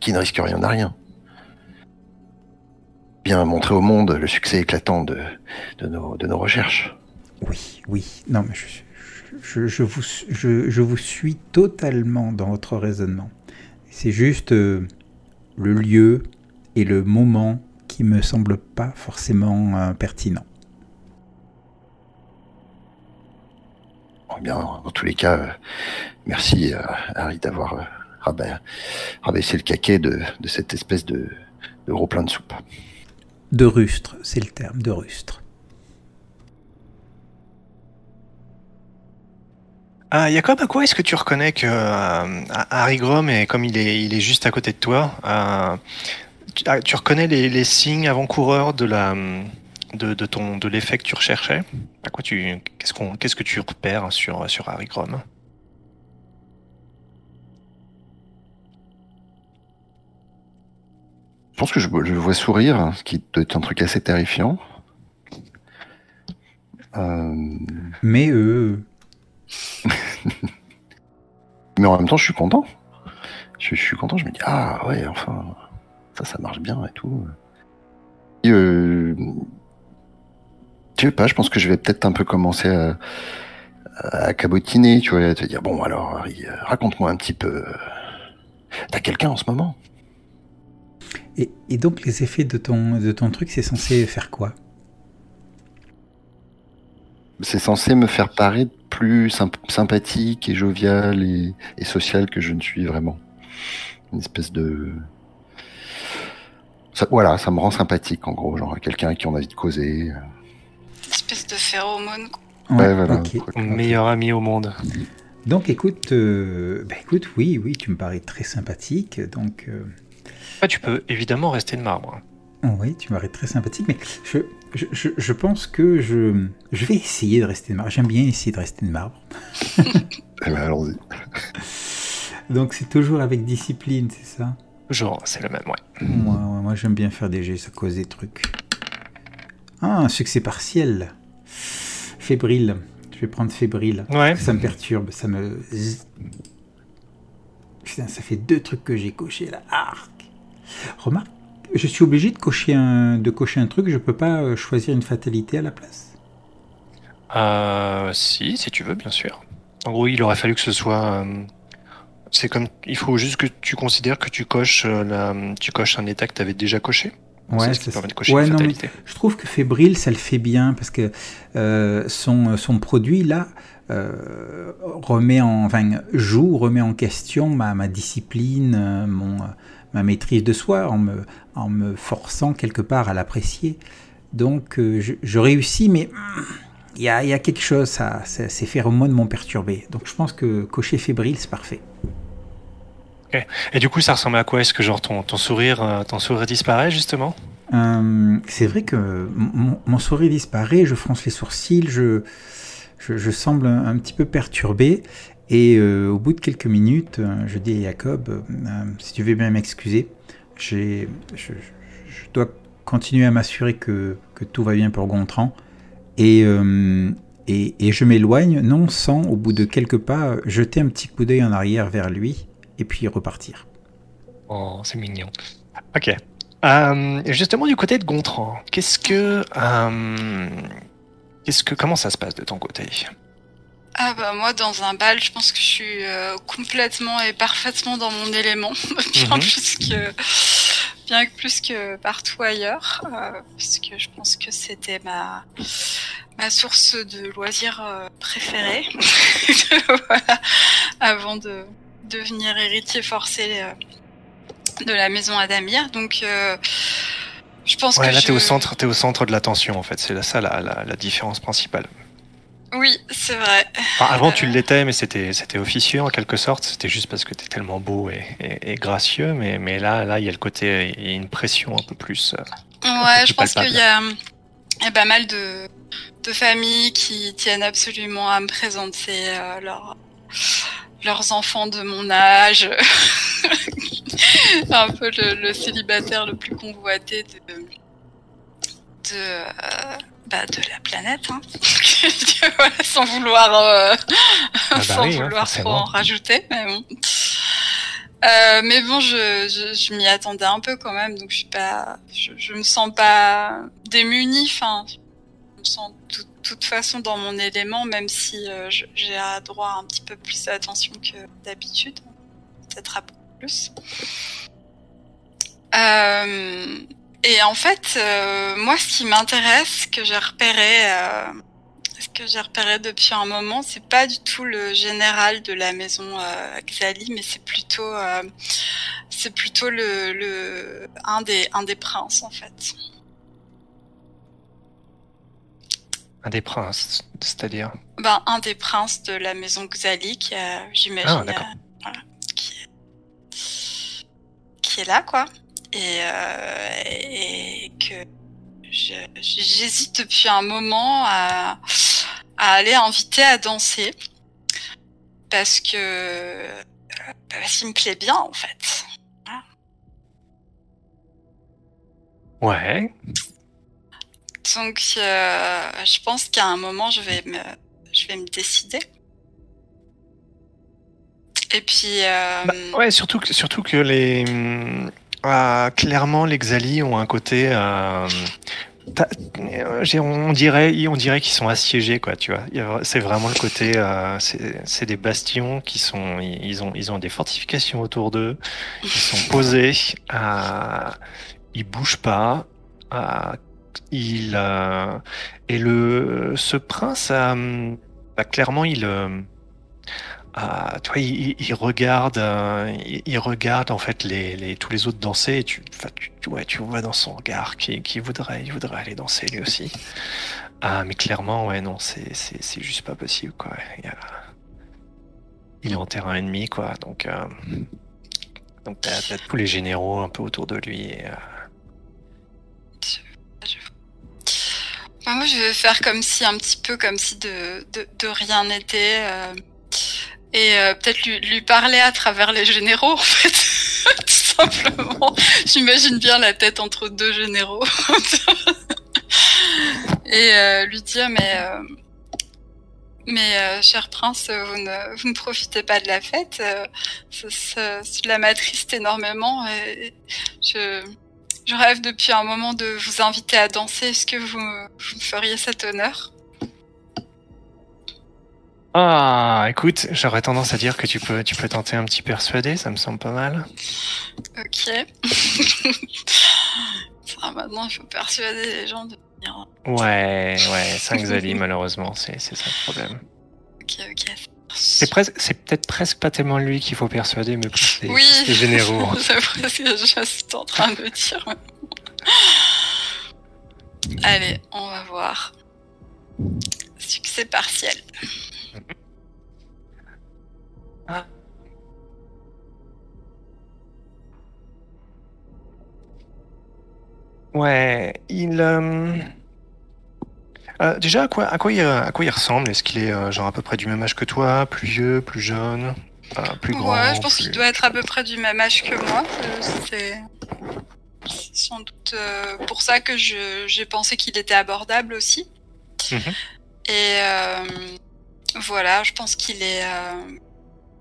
qui ne risque rien n'a rien. Bien montrer au monde le succès éclatant de, de, nos, de nos recherches. Oui, oui. Non, mais je, je, je vous, je, je vous suis totalement dans votre raisonnement. C'est juste euh, le lieu et le moment qui me semblent pas forcément euh, pertinents. Bon, bien, dans tous les cas, euh, merci Harry d'avoir euh, raba- rabaissé le caquet de, de cette espèce de, de gros plein de soupe. De rustre, c'est le terme, de rustre. Ah, Jacob, à quoi est-ce que tu reconnais que euh, Harry Grom est comme il est, il est juste à côté de toi euh, tu, ah, tu reconnais les, les signes avant-coureurs de la de, de ton de l'effet que tu recherchais? À quoi tu qu'est-ce qu'on qu'est-ce que tu repères sur sur Harry Grom? Je pense que je, je le vois sourire, ce qui doit être un truc assez terrifiant. Euh, Mais euh, Mais en même temps, je suis content. Je, je suis content, je me dis, ah ouais, enfin, ça, ça marche bien et tout. Et, euh, tu sais pas, je pense que je vais peut-être un peu commencer à, à cabotiner, tu vois, à te dire, bon, alors, euh, raconte-moi un petit peu. T'as quelqu'un en ce moment? Et, et donc les effets de ton, de ton truc, c'est censé faire quoi? C'est censé me faire paraître plus symp- sympathique et jovial et, et social que je ne suis vraiment. Une espèce de... Ça- voilà, ça me rend sympathique en gros, genre quelqu'un avec qui on a envie de causer. Une espèce de phéromone. quoi. Ouais, voilà. Mon meilleur ami au monde. Donc écoute, euh, bah, écoute, oui, oui, tu me parais très sympathique, donc euh, Ah, tu peux évidemment rester de marbre. oh, oui, tu parais très sympathique, mais je, je, je, je pense que je, je vais essayer de rester de marbre. J'aime bien essayer de rester de marbre. Eh ben, allons-y. Donc c'est toujours avec discipline, c'est ça? Toujours, c'est le même, ouais. Moi, ouais, moi j'aime bien faire des jets, ça cause des trucs. Ah, un succès partiel. Fébrile. Je vais prendre fébrile. Ouais. Ça me perturbe, ça me... Putain, ça fait deux trucs que j'ai coché là. Arc. Remarque, je suis obligé de cocher un, de cocher un truc, je peux pas euh, choisir une fatalité à la place. Euh, si, si tu veux, bien sûr. En gros, il aurait fallu que ce soit. euh, c'est comme. Il faut juste que tu considères que tu coches, euh, la, tu coches un état que tu avais déjà coché. c'est ce qui permet de cocher ouais, non, mais je trouve que fébrile, ça le fait bien parce que son, son produit là remet en, enfin, joue, remet en question ma, ma discipline, mon, ma maîtrise de soi en me, en me forçant quelque part à l'apprécier. Donc euh, je, je réussis, mais il y, a, y a quelque chose, ça, ça- ces phéromones m'ont perturbé. Donc je pense que cocher fébrile, c'est parfait. Et du coup, ça ressemble à quoi? Est-ce que genre ton, ton sourire, euh, ton sourire disparaît justement? Euh, c'est vrai que mon, mon sourire disparaît, je fronce les sourcils, je, je, je semble un, un petit peu perturbé. Et euh, au bout de quelques minutes, euh, je dis à Jacob, euh, si tu veux bien m'excuser, je, dois continuer à m'assurer que, tout va bien pour Gontran. Et, et, je m'éloigne, non sans, au bout de quelques pas, jeter un petit coup d'œil en arrière vers lui et puis repartir. Oh, c'est mignon. Ok. Justement, du côté de Gontran, qu'est-ce que. qu'est-ce que comment ça se passe de ton côté? Ah bah moi dans un bal, je pense que je suis euh, complètement et parfaitement dans mon élément, bien Mhm. plus que bien plus que partout ailleurs, euh, puisque je pense que c'était ma ma source de loisirs euh, préférée, voilà, avant de devenir héritier forcé euh, de la maison Adamir. Donc euh, je pense Ouais, que là, je... t'es au centre, t'es au centre de l'attention en fait. C'est ça la, la, la différence principale. Oui, c'est vrai. Enfin, avant, tu l'étais, mais c'était c'était officieux en quelque sorte. C'était juste parce que t'es tellement beau et, et, et gracieux. Mais, mais là, là, il y a le côté, il y a une pression un peu plus. euh, Ouais, plus je pense qu'il y a, il y a pas mal de, de familles qui tiennent absolument à me présenter euh, leur- leurs enfants de mon âge. un peu le, le célibataire le plus convoité de, de, euh, bah, de la planète. Hein. Voilà, sans vouloir, euh, bah sans oui, hein, vouloir trop en rajouter. Mais bon. Euh, mais bon, je, je, je m'y attendais un peu quand même, donc je suis pas, je, je me sens pas démunie. Enfin, je me sens de toute, toute façon dans mon élément, même si euh, j'ai à droit à un petit peu plus d'attention que d'habitude, peut-être un peu plus. Euh, et en fait, euh, moi, ce qui m'intéresse, que j'ai repéré, euh, ce que j'ai repéré depuis un moment, c'est pas du tout le général de la maison euh, Xali, mais c'est plutôt, euh, c'est plutôt le, le un des un des princes en fait. un des princes, c'est-à-dire? Ben un des princes de la maison Xali, qui j'imagine, Ah, voilà, qui est là quoi, et, euh, et que j'hésite depuis un moment à, à aller inviter à danser parce que euh, parce qu'il me plaît bien en fait. Ouais. Donc euh, je pense qu'à un moment je vais me je vais me décider. Et puis. Euh... Bah, ouais, surtout que, surtout que les. Euh, clairement, les Xali ont un côté. Euh, on dirait, on dirait qu'ils sont assiégés, quoi. Tu vois, c'est vraiment le côté. c'est des bastions qui sont. Ils ont, ils ont des fortifications autour d'eux. Ils sont posés. ils bougent pas. il et le ce prince, bah, clairement, il ah, toi, il, regarde, euh, il, regarde en fait les, les, tous les autres danser. Et tu, tu, ouais, tu vois dans son regard qui, qui voudrait, il voudrait aller danser lui aussi. Ah, mais clairement, ouais, non, c'est, juste pas possible, quoi. Il, a... il, est en terrain ennemi, quoi. Donc, euh... donc t'as, tous les généraux un peu autour de lui. Et, euh... moi, je vais faire comme si, un petit peu comme si de, de, de rien n'était. Euh, et euh, peut-être lui, parler à travers les généraux en fait. Tout simplement. J'imagine bien la tête entre deux généraux. Et euh, lui dire mais euh, mais cher prince vous ne, vous ne profitez pas de la fête. Cela m'attriste énormément et je je rêve depuis un moment de vous inviter à danser. Est-ce que vous, vous me feriez cet honneur? Ah, écoute, j'aurais tendance à dire que tu peux, tu peux tenter un petit persuadé, ça me semble pas mal. Ok. maintenant, il faut persuader les gens de venir. Ouais, ouais, 5 Zali, malheureusement, c'est ça le problème. Ok, ok. C'est peut-être presque pas tellement lui qu'il faut persuader, mais plus les, oui, les généraux. c'est presque juste en train de dire. Allez, on va voir. Succès partiel. Ah. Ouais, il. Euh, euh, déjà, à quoi, à, quoi il, à quoi il ressemble? Est-ce qu'il est euh, genre à peu près du même âge que toi? Plus vieux, plus jeune? Plus grand Ouais, je pense qu'il doit être à peu près du même âge que moi. C'est sans doute pour ça que j'ai pensé qu'il était abordable aussi. Mhm. Et voilà, je pense qu'il est.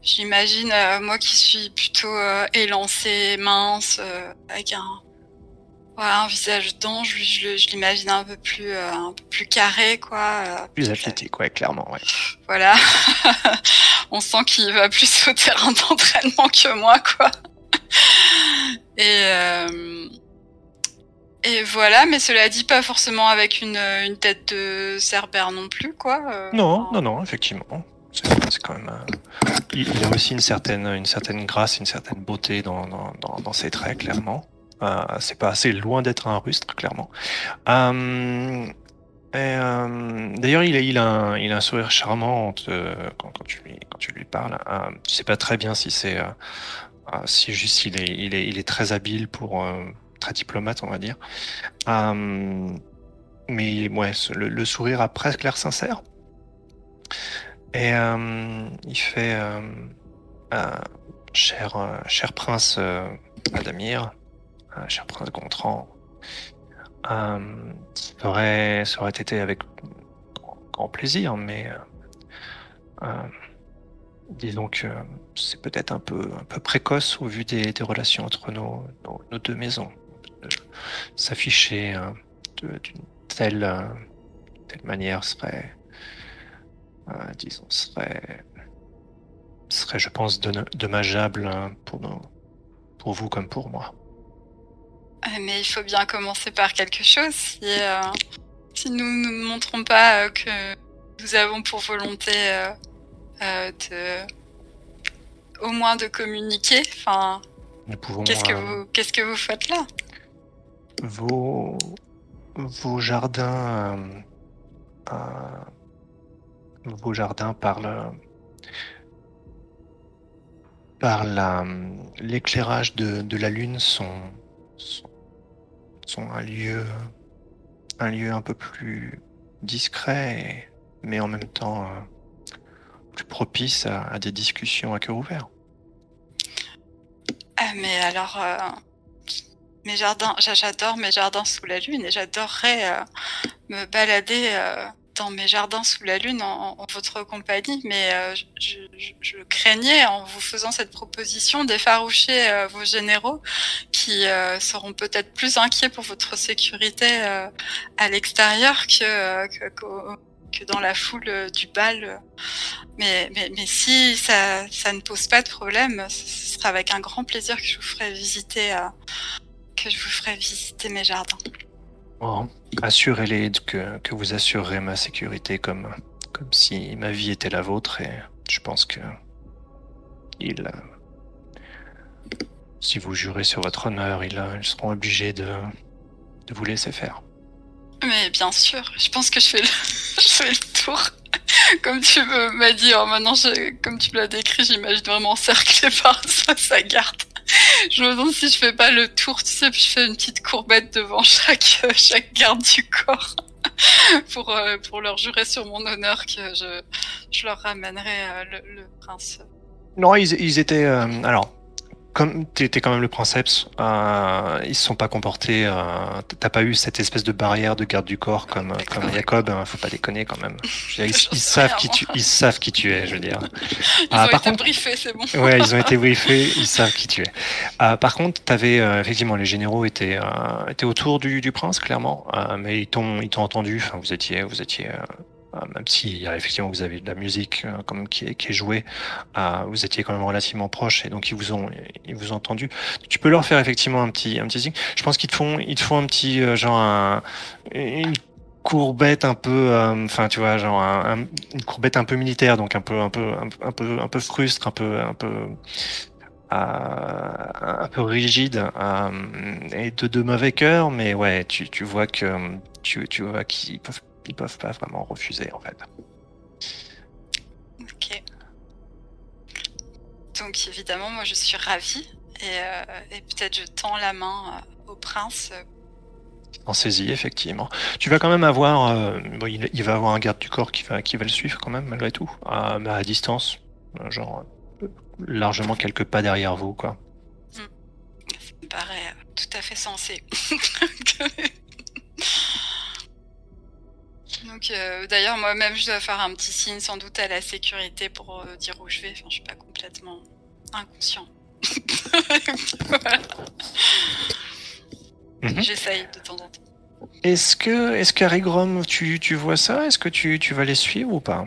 Euh, j'imagine, euh, moi qui suis plutôt euh, élancée, mince, avec un, voilà, un visage d'ange, je, je l'imagine un peu plus, un peu plus carré, quoi. plus athlétique, ouais, clairement, ouais. Voilà. On sent qu'il va plus au terrain d'entraînement que moi, quoi. Et et voilà, mais cela dit pas forcément avec une, une tête de cerbère non plus, quoi. Euh, non, non, non, effectivement. Euh, il, a aussi une certaine, grâce, une certaine beauté dans, ses traits, clairement. Euh, c'est pas assez loin d'être un rustre, clairement. Euh, D'ailleurs, il, a, un, sourire charmant quand, tu lui, quand tu lui parles. tu sais pas très bien si c'est juste il est, très habile pour très diplomate, on va dire. Euh, mais le, sourire a presque l'air sincère. Et euh, il fait euh, cher, cher prince Adamir, cher prince Gontran, ça aurait, été avec grand, plaisir, mais disons que c'est peut-être un peu, un peu précoce au vu des, relations entre nos, nos deux maisons s'afficher euh, d'une telle, euh, telle manière serait, euh, disons, serait, serait, je pense, dommageable pour, nous, pour vous comme pour moi. Mais il faut bien commencer par quelque chose. Si, si nous ne montrons pas que nous avons pour volonté de, au moins de communiquer, enfin, qu'est-ce que vous, qu'est-ce que vous faites là? vos, vos jardins, euh, euh, vos jardins par par l'éclairage de, de, la lune sont, sont, un lieu un lieu un peu plus discret mais en même temps euh, plus propice à, des discussions à cœur ouvert. Ah mais alors mes jardins, j'adore mes jardins sous la lune et j'adorerais euh, me balader euh, dans mes jardins sous la lune en, votre compagnie, mais euh, je, craignais en vous faisant cette proposition d'effaroucher euh, vos généraux qui euh, seront peut-être plus inquiets pour votre sécurité à l'extérieur que, que, dans la foule du bal. Mais, mais, mais si ça, ça ne pose pas de problème, ce sera avec un grand plaisir que je vous ferai visiter, que je vous ferai visiter mes jardins. Assurez-les que, que, vous assurerez ma sécurité comme, comme si ma vie était la vôtre et je pense que ils, si vous jurez sur votre honneur, ils, seront obligés de, de vous laisser faire. Mais bien sûr, je pense que je fais le, je fais le tour. Comme tu m'as dit, oh, maintenant, comme tu me l'as décrit, j'imagine vraiment encerclé par sa, sa garde. Je me demande si je fais pas le tour, tu sais, puis je fais une petite courbette devant chaque, chaque garde du corps. pour, euh, pour leur jurer sur mon honneur que je, je leur ramènerai euh, le, le, prince. Non, ils, ils étaient. Euh, alors, comme tu étais quand même le princeps, euh, ils se sont pas comportés. Euh, T'as pas eu cette espèce de barrière de garde du corps comme comme Jacob. Hein, faut pas déconner quand même. Ils, savent qui tu, ils savent qui tu es, je veux dire. Ils ah, ont par été contre, briefés, c'est bon. Ouais, ils ont été briefés. Ils savent qui tu es. Euh, par contre, t'avais euh, effectivement les généraux étaient euh, étaient autour du, du prince clairement, euh, mais ils t'ont ils t'ont entendu. Enfin, vous étiez vous étiez euh, même si effectivement vous avez de la musique euh, quand même qui est, qui est jouée, euh, vous étiez quand même relativement proche et donc ils vous ont ils vous ont entendu. Tu peux leur faire effectivement un petit un petit signe. Je pense qu'ils te font ils te font un petit genre un, une courbette un peu enfin tu vois genre un, une courbette un peu militaire donc un peu un peu un, peu un peu frustre un peu un peu un peu rigide et de, de mauvais cœur mais ouais tu, tu vois que tu, tu vois qu'ils peuvent ils peuvent pas vraiment refuser en fait. Ok. Donc évidemment, moi je suis ravie et, euh, peut-être je tends la main euh, au prince. En saisie, effectivement. Tu vas quand même avoir, euh, il, va avoir un garde du corps qui va, qui va le suivre quand même malgré tout, mais à distance, genre largement quelques pas derrière vous, quoi. Hmm. Ça me paraît tout à fait sensé. Donc, euh, d'ailleurs, moi-même, je dois faire un petit signe sans doute à la sécurité pour euh, dire où je vais. Enfin, je suis pas complètement inconscient. Mhm. J'essaye de temps en temps. Est-ce que, est-ce qu'Arigrom, tu, tu vois ça? Est-ce que tu, tu vas les suivre ou pas?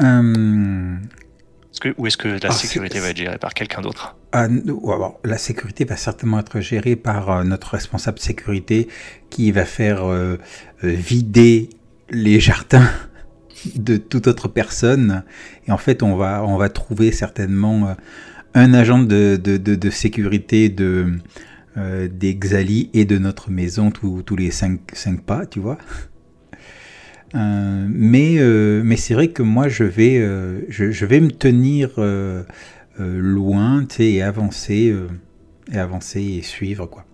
Euh, que, ou est-ce que la ah, sécurité va être gérée par quelqu'un d'autre ah, La sécurité va certainement être gérée par euh, notre responsable sécurité qui va faire euh, euh, vider les jardins de toute autre personne. Et en fait, on va, on va trouver certainement un agent de, de, de, sécurité de, des Xali et de notre maison tous, les cinq, cinq pas, tu vois. Euh, mais euh, mais c'est vrai que moi je vais euh, je, je, vais me tenir loin et avancer et avancer et suivre quoi.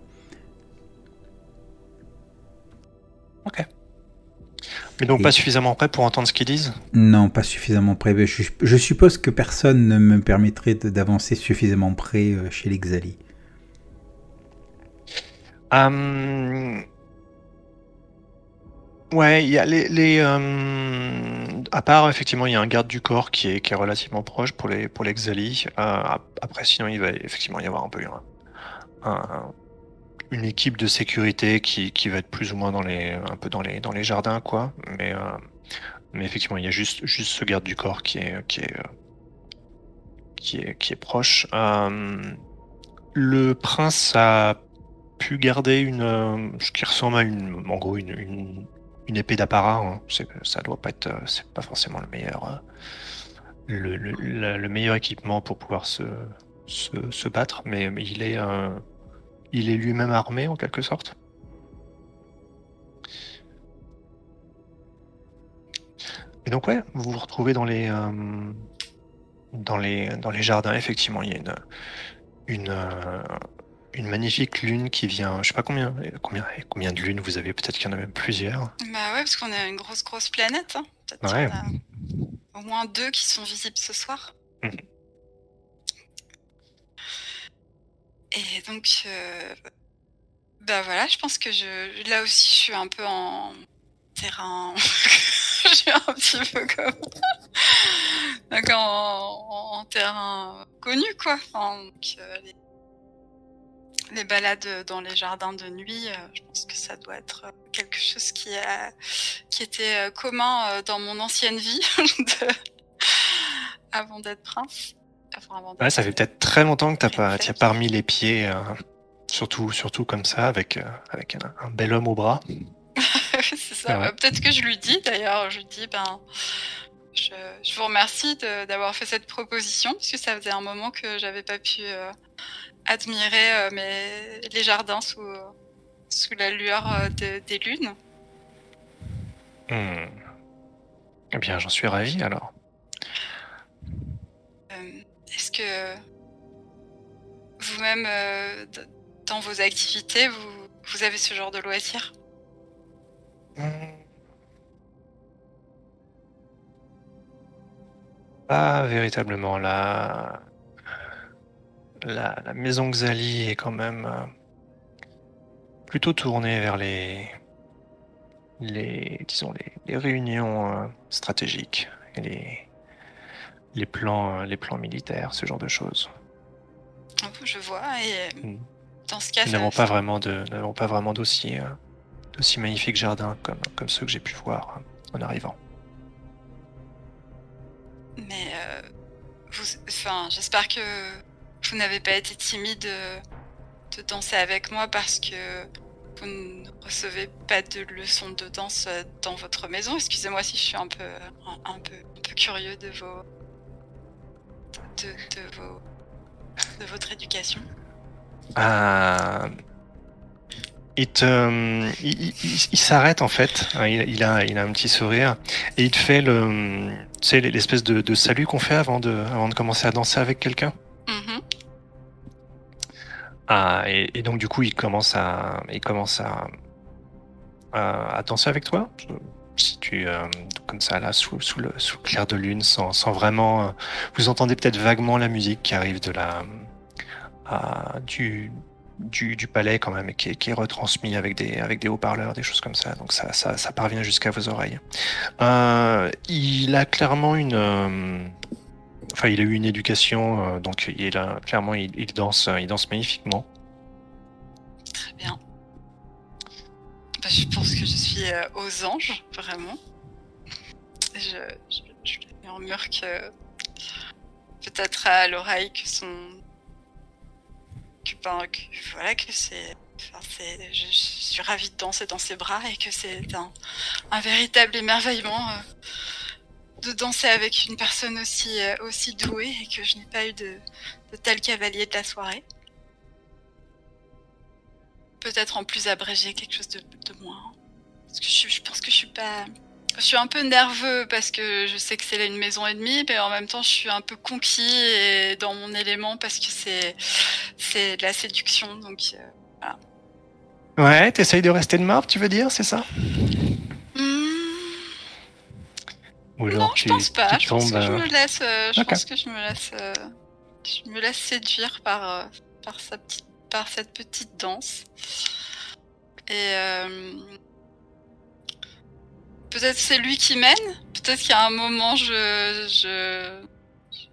Ok. Mais donc pas suffisamment prêt pour entendre ce qu'ils disent? Non, pas suffisamment prêt. Je, je, suppose que personne ne me permettrait d'avancer suffisamment près chez les Xali. Hum, Ouais, il y a les, les euh, à part effectivement, il y a un garde du corps qui est, qui est relativement proche pour les pour les Xali. Euh, après, sinon, il va effectivement y avoir un peu un, une équipe de sécurité qui, qui va être plus ou moins dans les un peu dans les dans les jardins, quoi. Mais euh, mais effectivement, il y a juste juste ce garde du corps qui est qui est qui est qui est proche. le prince a pu garder une ce qui ressemble à une en gros une, une une épée d'apparat, hein. ça doit pas être, c'est pas forcément le meilleur, euh, le, le, meilleur équipement pour pouvoir se, battre, mais, il est, il est lui-même armé en quelque sorte. Et donc ouais, vous vous retrouvez dans les, euh, dans les, jardins. Effectivement, il y a une, euh, une magnifique lune qui vient. Je sais pas combien, combien, combien de lunes vous avez. Peut-être qu'il y en a même plusieurs. Bah ouais, parce qu'on a une grosse, grosse planète. Hein. Ouais. au moins deux qui sont visibles ce soir. Mhm. Et donc, euh, bah voilà, je pense que je, là aussi, je suis un peu en. terrain. je suis un petit peu comme. en, en, terrain connu, quoi. donc, euh, les... les... balades dans les jardins de nuit, euh, je pense que ça doit être quelque chose qui, a... qui était commun dans mon ancienne vie de... avant d'être prince. ouais, ça fait peut-être très longtemps que tu pas, as pas remis les pieds, surtout, surtout comme ça, avec, avec un, bel homme au bras. c'est ça. Bah, peut-être que je lui dis d'ailleurs, je lui dis, ben, je, vous remercie d'avoir fait cette proposition, parce que ça faisait un moment que j'avais pas pu euh, admirer euh, les jardins sous, sous la lueur euh, des lunes. Hmm. Eh bien, j'en suis ravi alors. Est-ce que vous-même, dans vos activités, vous, vous avez ce genre de loisirs? Pas véritablement. La, la, la maison Xali est quand même euh, plutôt tournée vers les, les, disons les, les réunions euh, stratégiques et les, les plans, euh, les plans militaires, ce genre de choses. Je vois. Et dans ce cas, nous n'avons pas vraiment de, n'avons pas vraiment d'aussi, d'aussi magnifiques jardins comme, comme ceux que j'ai pu voir en arrivant. Mais enfin, j'espère que vous n'avez pas été timide de, danser avec moi parce que vous ne recevez pas de leçons de danse dans votre maison. Excusez-moi si je suis un peu, un, peu, curieux de vos, de, de, vos, de votre éducation. Euh, il il, il, s'arrête en fait. Hein, il, a, il a un petit sourire et il te fait le, tu sais, l'espèce de, de salut qu'on fait avant de, avant de commencer à danser avec quelqu'un. Ah, et, donc du coup, il commence à, il commence à, à, danser avec toi. Si tu, euh, comme ça là, sous, le, sous clair de lune, sans, sans vraiment, euh, vous entendez peut-être vaguement la musique qui arrive de la, euh, du du, palais quand même et qui est, retransmis avec des, avec des haut-parleurs, des choses comme ça. Donc ça, ça, parvient jusqu'à vos oreilles. Euh, il a clairement une... Euh, enfin, il a eu une éducation, euh, donc il a, clairement, il, danse, il danse magnifiquement. Très bien. Bah, je pense que je suis aux anges, vraiment. Je, je, je lui murmure que peut-être à l'oreille que son que, voilà, que c'est. je, suis ravie de danser dans ses bras et que c'est un, véritable émerveillement euh, de danser avec une personne aussi, euh, aussi douée et que je n'ai pas eu de, tel cavalier de la soirée. Peut-être en plus abrégé, quelque chose de, moins. Parce que je, pense que je suis pas je suis un peu nerveux parce que je sais que c'est là une maison et demie, mais en même temps, je suis un peu conquis et dans mon élément parce que c'est c'est de la séduction, donc euh, voilà. Ouais, t'essayes de rester de marbre, tu veux dire, c'est ça? Non, je pense pas. Je pense que je me laisse. Euh, je pense que je me laisse. Euh, je me laisse séduire par par sa petite par cette petite danse. Et peut-être c'est lui qui mène. Peut-être qu'il y a un moment, je, je,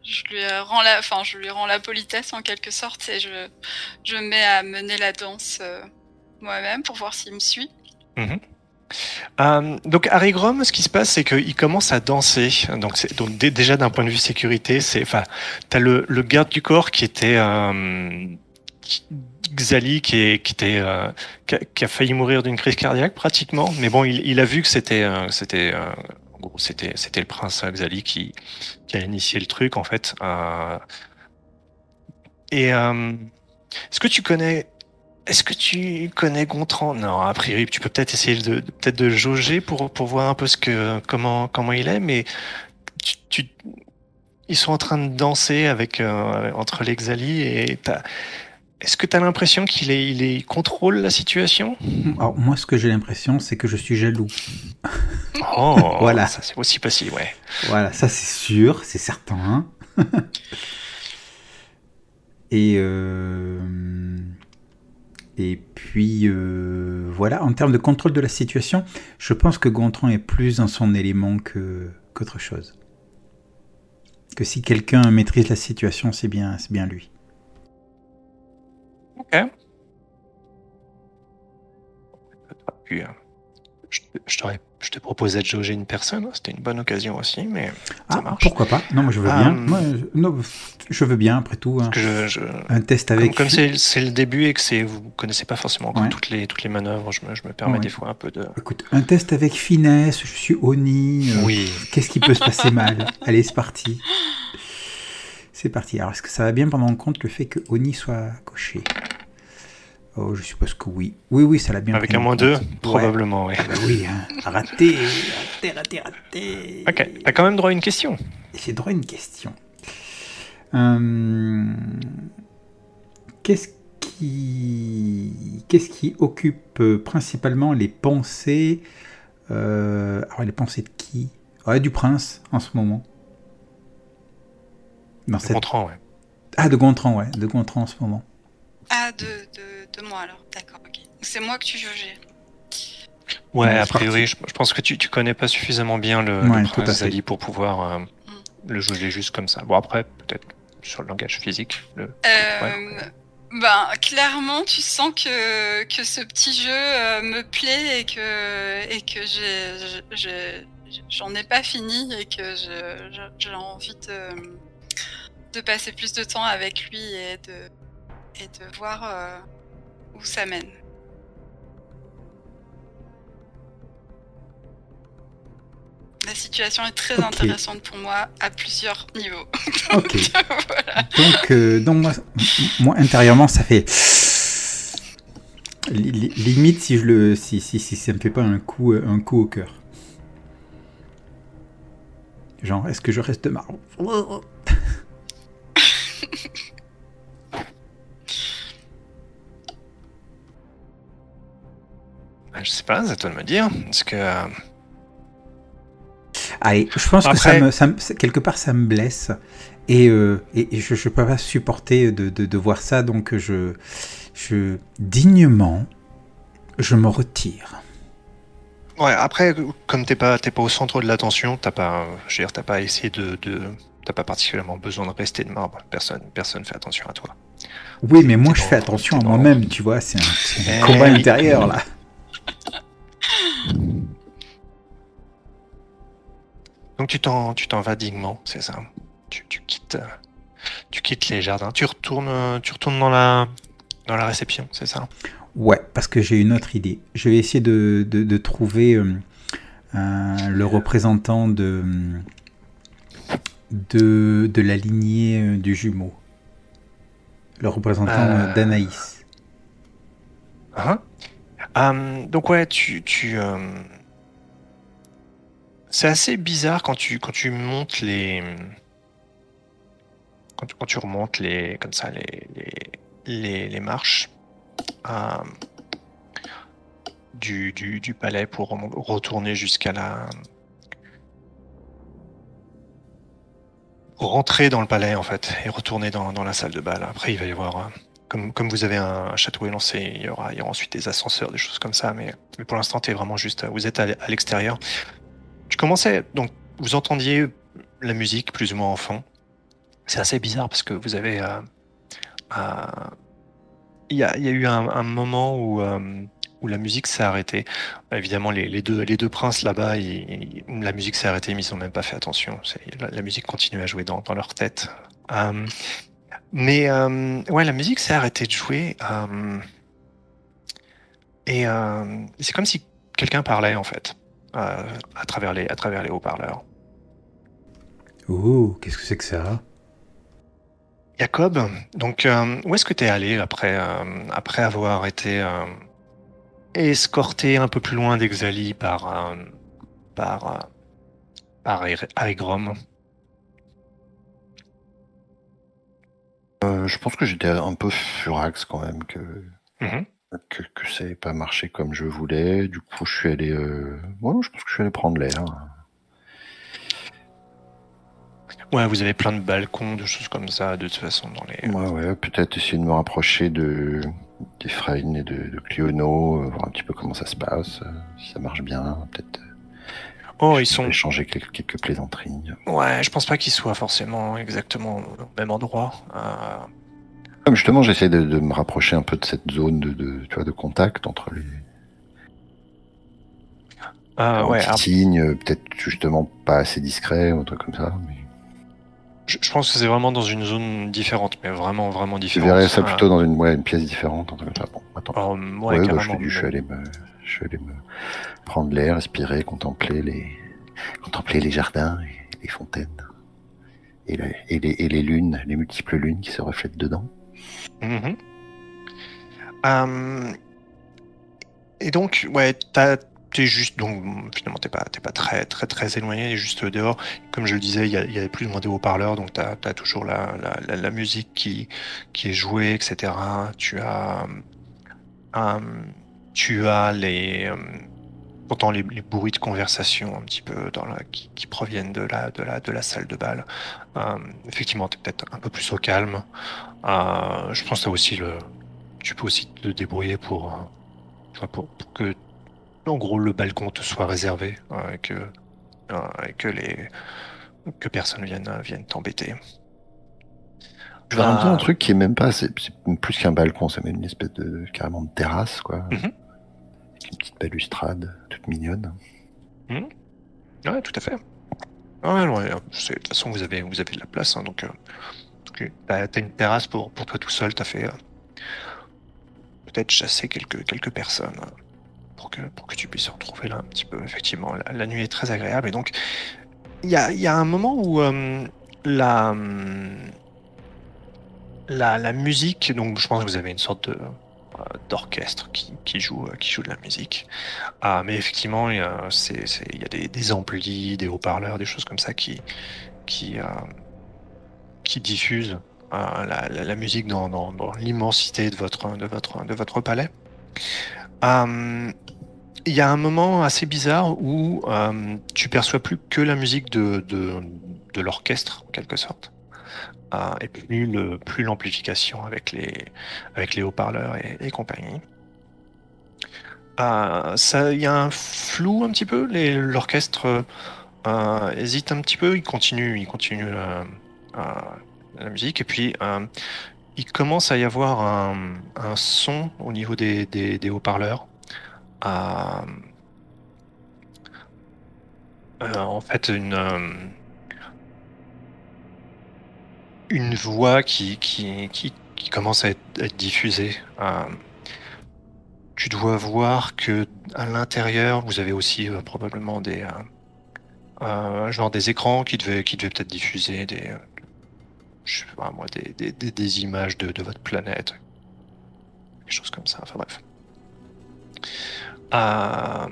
je lui rends la, enfin, je lui rends la politesse en quelque sorte et je, je mets à mener la danse euh, moi-même pour voir s'il me suit. Mhm. Euh, donc Harry Grom, ce qui se passe, c'est qu'il commence à danser. Donc, déjà d'un point de vue sécurité, c'est, enfin, t'as le, le garde du corps qui était euh, Xali qui, est, qui, était, euh, qui, a, failli mourir d'une crise cardiaque pratiquement, mais bon, il, a vu que c'était c'était c'était c'était le prince Xali qui, qui a initié le truc en fait. et est-ce que tu connais est-ce que tu connais Gontran? Non, a priori, tu peux peut-être essayer de peut-être de jauger pour pour voir un peu ce que comment comment il est, mais tu, tu ils sont en train de danser avec entre les Xali et est-ce que tu as l'impression qu'il est, il contrôle la situation? Alors, moi, ce que j'ai l'impression, c'est que je suis jaloux. Oh, voilà. Ça, c'est aussi possible, ouais. Voilà, ça, c'est sûr, c'est certain. Et. Euh, Et puis euh, voilà, en termes de contrôle de la situation, je pense que Gontran est plus dans son élément que qu'autre chose. Que si quelqu'un maîtrise la situation, c'est bien, c'est bien lui. Ok. Je, je t'aurais je te proposais de jauger une personne, c'était une bonne occasion aussi, mais ça Ah, marche. pourquoi pas? Non, moi je veux bien. Moi, je, non, je veux bien, après tout. hein. Parce que je- je- Un test avec. comme c'est c'est le début et que c'est vous connaissez pas forcément encore Ouais. toutes les toutes les manœuvres, je me, je me permets Ouais. des fois un peu de. Écoute, un test avec finesse, je suis Oni. euh, Oui. Qu'est-ce qui peut se passer mal? Allez, c'est parti. C'est parti. Alors, est-ce que ça va bien prendre en compte le fait que Oni soit coché? Oh, je suppose que oui. Oui, oui, ça l'a bien Avec pris un moins compte. deux, Ouais. probablement, oui. Ah bah oui, hein. raté, raté, raté, raté. Ok, t'as quand même droit à une question. J'ai droit à une question. Euh, Qu'est-ce qui, qu'est-ce qui occupe euh, principalement les pensées euh, alors les pensées de qui? Ouais, du prince en ce moment. Dans cette- comprends, ouais. Ah, de Gontran, ouais, de Gontran en ce moment. Ah, de, de, de moi alors, d'accord, ok. C'est moi que tu jugeais. Ouais, a priori, je, je pense que tu, tu connais pas suffisamment bien le, Ouais, le prince. Zali pour pouvoir euh, le juger juste comme ça. Bon, après, peut-être sur le langage physique. Le... Euh, Ben, clairement, tu sens que, que ce petit jeu euh, me plaît et que, et que j'ai, j'en ai pas fini et que j'ai envie de, de passer plus de temps avec lui et de, et de voir euh, où ça mène. La situation est très intéressante pour moi à plusieurs niveaux. Ok. voilà. Donc, euh, donc moi, moi, intérieurement, ça fait. Li- li- Limite si je le si, si, si ça me fait pas un coup euh, un coup au cœur. Genre est-ce que je reste marrant? Je sais pas, c'est à toi de me dire. Parce que. euh, Allez, je pense que ça me, ça me- ça- quelque part ça me blesse et, euh, et, et je ne peux pas supporter de, de, de voir ça donc je je dignement je me retire. Ouais, après, comme t'es pas, t'es pas au centre de l'attention, t'as pas, je veux dire, t'as pas essayé de, de t'as pas particulièrement besoin de rester de marbre. Personne, personne fait attention à toi. Oui, mais moi je fais attention à moi-même, tu vois, c'est un, un Eh combat oui. intérieur là. Donc tu t'en, tu t'en vas dignement, c'est ça. Tu, tu quittes, euh, tu quittes les jardins. Tu retournes, euh, tu retournes dans la, dans la réception, c'est ça? Ouais, parce que j'ai une autre idée. Je vais essayer de, de, de trouver euh, un- le représentant de, de, de la lignée euh, du jumeau. Le représentant Euh. euh, d'Anaïs. Hein? Euh, donc ouais, tu, euh, c'est assez bizarre quand tu, quand tu montes les, quand, tu- remontes les, comme ça les, les, les, les marches euh, du, du, du palais pour retourner jusqu'à la, rentrer dans le palais en fait et retourner dans, dans la salle de bal. Après, il va y avoir comme, vous avez un, château élancé, il y, aura, il y aura ensuite des ascenseurs, des choses comme ça, mais, pour l'instant, tu vraiment juste, vous êtes à, l'extérieur. Tu commençais, donc vous entendiez la musique plus ou moins en fond. C'est assez bizarre parce que vous avez... euh, euh, il y, a, eu un, moment où, euh, où la musique s'est arrêtée. Évidemment, les, deux, les deux princes là-bas, la musique s'est arrêtée, mais ils n'ont même pas fait attention. La, la musique continue à jouer dans, dans leur tête. Mais euh, ouais, la musique s'est arrêtée de jouer. euh, et euh, c'est comme si quelqu'un parlait en fait à travers les à travers les haut-parleurs. Oh, qu'est-ce que c'est que ça? Jacob, donc où est-ce que tu es allé après après avoir été escorté un peu plus loin d'Exali par par par Aer- Euh, je pense que j'étais un peu furax quand même que Mhm. que, que ça n'ait pas marché comme je voulais. Du coup, je suis allé. Euh... ouais, je pense que je suis allé prendre l'air. Ouais, vous avez plein de balcons, de choses comme ça, de toute façon dans les. Ouais, ouais, peut-être essayer de me rapprocher de d'Ephraim et de, de Cliono, voir un petit peu comment ça se passe, si ça marche bien, peut-être. Oh, ils sont. échanger quelques, quelques plaisanteries. Ouais, je pense pas qu'ils soient forcément exactement au même endroit. Comme justement, j'essaie de, de, me rapprocher un peu de cette zone de, de, tu vois, de contact entre les. Euh, ouais, signe, peut-être justement pas assez discret, ou un truc comme ça. Mais... Je, je, pense que c'est vraiment dans une zone différente, mais vraiment, vraiment différente. Je verrais ça plutôt dans une, ouais, une pièce différente, un truc comme ça. Bon, attends. Oh, ouais, ouais bah, je, je, suis allé me, je suis allé me prendre l'air, respirer, contempler les, contempler les jardins et les fontaines. Et, et, les, et les lunes, les multiples lunes qui se reflètent dedans. Mm -hmm. um, et donc, ouais, t'es juste, donc finalement, t'es pas, pas très, très, très éloigné, juste dehors. Comme je le disais, il y, a, avait plus ou moins des haut-parleurs, donc t'as as toujours la, la, la, musique qui, qui est jouée, etc. Tu as, um, tu as les, pourtant les, les, bruits de conversation un petit peu dans la, qui, qui proviennent de la, de la, de la salle de bal. effectivement, t'es peut-être un peu plus au calme. Euh, je pense que aussi le, tu peux aussi te débrouiller pour, pour, pour, que, en gros, le balcon te soit réservé euh, et que, euh, et que les, que personne vienne, vienne t'embêter. Je vois un, un truc qui est même pas, c'est plus qu'un balcon, c'est même une espèce de carrément de terrasse, quoi. Mm -hmm. Une petite balustrade, toute mignonne. Mm -hmm. Ouais, tout à fait. Ouais, ouais, de toute façon, vous avez, vous avez de la place, hein, donc. Euh, T'as as une terrasse pour, pour toi tout seul, t'as fait euh, peut-être chasser quelques, quelques personnes euh, pour que, pour que tu puisses retrouver là un petit peu. Effectivement, la, la nuit est très agréable et donc il y a, y a, un moment où euh, la, la, la musique, donc je pense que vous avez une sorte de d'orchestre qui, joue, qui joue de la musique. Ah, mais effectivement, il y a, des, amplis, des haut-parleurs, des choses comme ça qui, qui, euh, qui diffuse euh, la, musique dans, dans, l'immensité de votre, de, votre, de votre palais. Euh, il y a un moment assez bizarre où euh, tu perçois plus que la musique de, de l'orchestre, en quelque sorte, et plus l'amplification avec les, avec les haut-parleurs et, compagnie. Il y a un flou un petit peu, l'orchestre hésite un petit peu, il continue, il continue la musique. Et puis, euh, il commence à y avoir un, son au niveau des, haut-parleurs. Euh, euh, en fait, une, une voix qui, qui, qui, commence à être, diffusée. tu dois voir que à l'intérieur, vous avez aussi probablement des genre des écrans qui devaient, qui devaient peut-être diffuser des je sais pas moi, des, des, des, images de, de, votre planète. Quelque chose comme ça, enfin bref. Euh,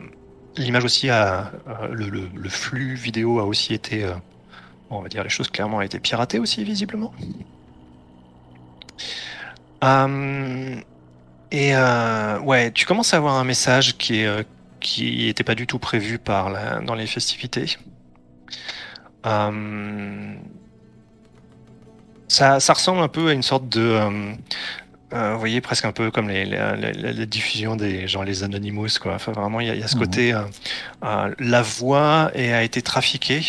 L'image aussi, a, euh, le, le, le, flux vidéo a aussi été, euh, on va dire les choses clairement, a été piraté aussi visiblement. Euh, et ouais, tu commences à avoir un message qui est qui n'était pas du tout prévu par la, dans les festivités. Euh, ça, ça, ressemble un peu à une sorte de. Euh, euh, vous voyez, presque un peu comme les, les, les, la diffusion des gens, les Anonymous, quoi. Enfin, vraiment, il y a, il y a ce mmh. côté. Euh, euh, la voix et a été trafiquée.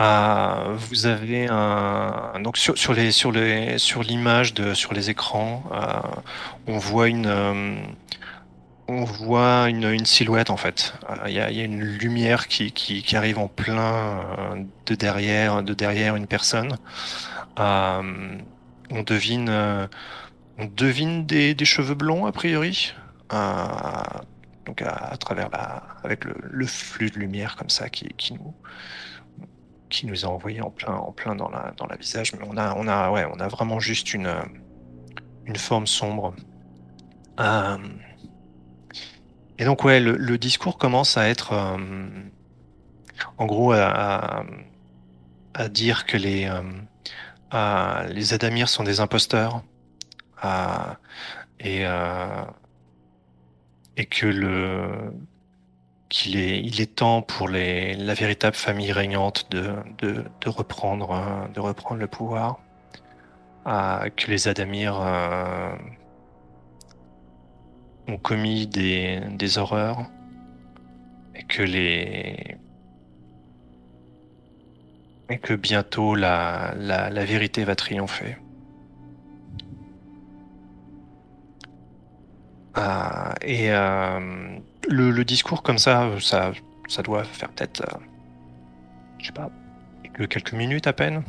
Euh, vous avez un donc sur, les sur sur l'image de sur les écrans, on voit une on voit une, silhouette en fait. Il y, a, une lumière qui, arrive en plein de derrière, de derrière une personne. Euh, on devine, euh, on devine des, cheveux blonds a priori. Euh, donc à, travers la, avec le, flux de lumière comme ça qui nous qui nous a envoyé en plein, en plein dans la, dans la visage. Mais on a, on a, ouais, on a vraiment juste une, une forme sombre. Euh, et donc, ouais, le, discours commence à être, euh, en gros, à, à, dire que les, euh, les Adamirs sont des imposteurs et, euh, et que le qu'il est, il est temps pour la véritable famille régnante de, de reprendre, le pouvoir, que les Adamirs ont commis des, horreurs et que bientôt la, vérité va triompher. Euh, et euh, le, discours comme ça, ça, ça doit faire peut-être, euh, je sais pas, que quelques minutes à peine.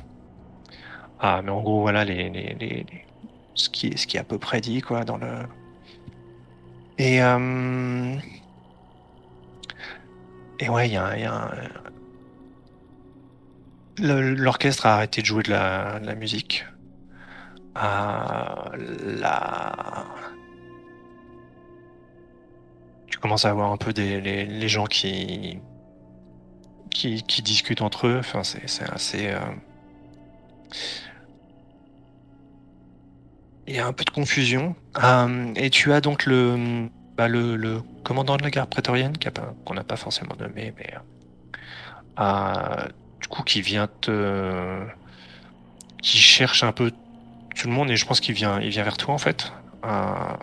Ah, mais en gros, voilà les, les, les, ce, qui est, ce qui est à peu près dit, quoi, dans le. Et. Euh... Et ouais, il y a, y a un... L'orchestre a arrêté de jouer de la, de la musique. Euh, la... Tu commences à avoir un peu des, les, les gens qui, qui, qui, discutent entre eux. Enfin, c'est assez. Euh... Il y a un peu de confusion. Euh, et tu as donc le, bah, le, le, commandant de la garde prétorienne, qu'on n'a pas forcément nommé, mais euh, du coup qui vient te, qui cherche un peu tout le monde et je pense qu'il vient, il vient vers toi en fait. Euh...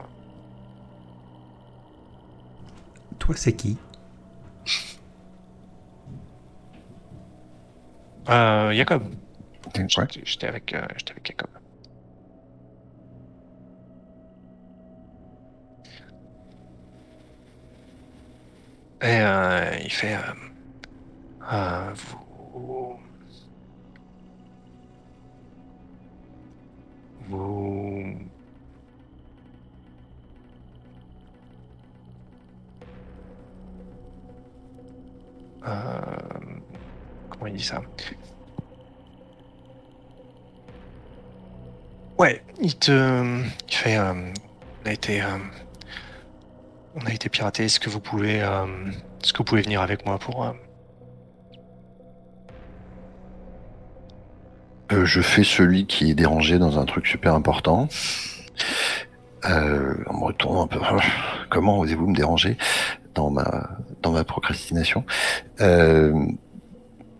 Toi, c'est qui? Euh, Jacob. Ouais. J'étais avec, euh, j'étais avec Jacob. Et euh, il fait. Euh, euh, vous. Vous. Comment il dit ça Ouais, il te. Il fait. Euh, on a été. Euh, on a été piraté. Est-ce que vous pouvez. Euh, Est-ce que vous pouvez venir avec moi pour. euh, Euh, je fais celui qui est dérangé dans un truc super important. Euh, en me retournant un peu. Comment osez-vous me déranger? Dans ma dans ma procrastination. Euh,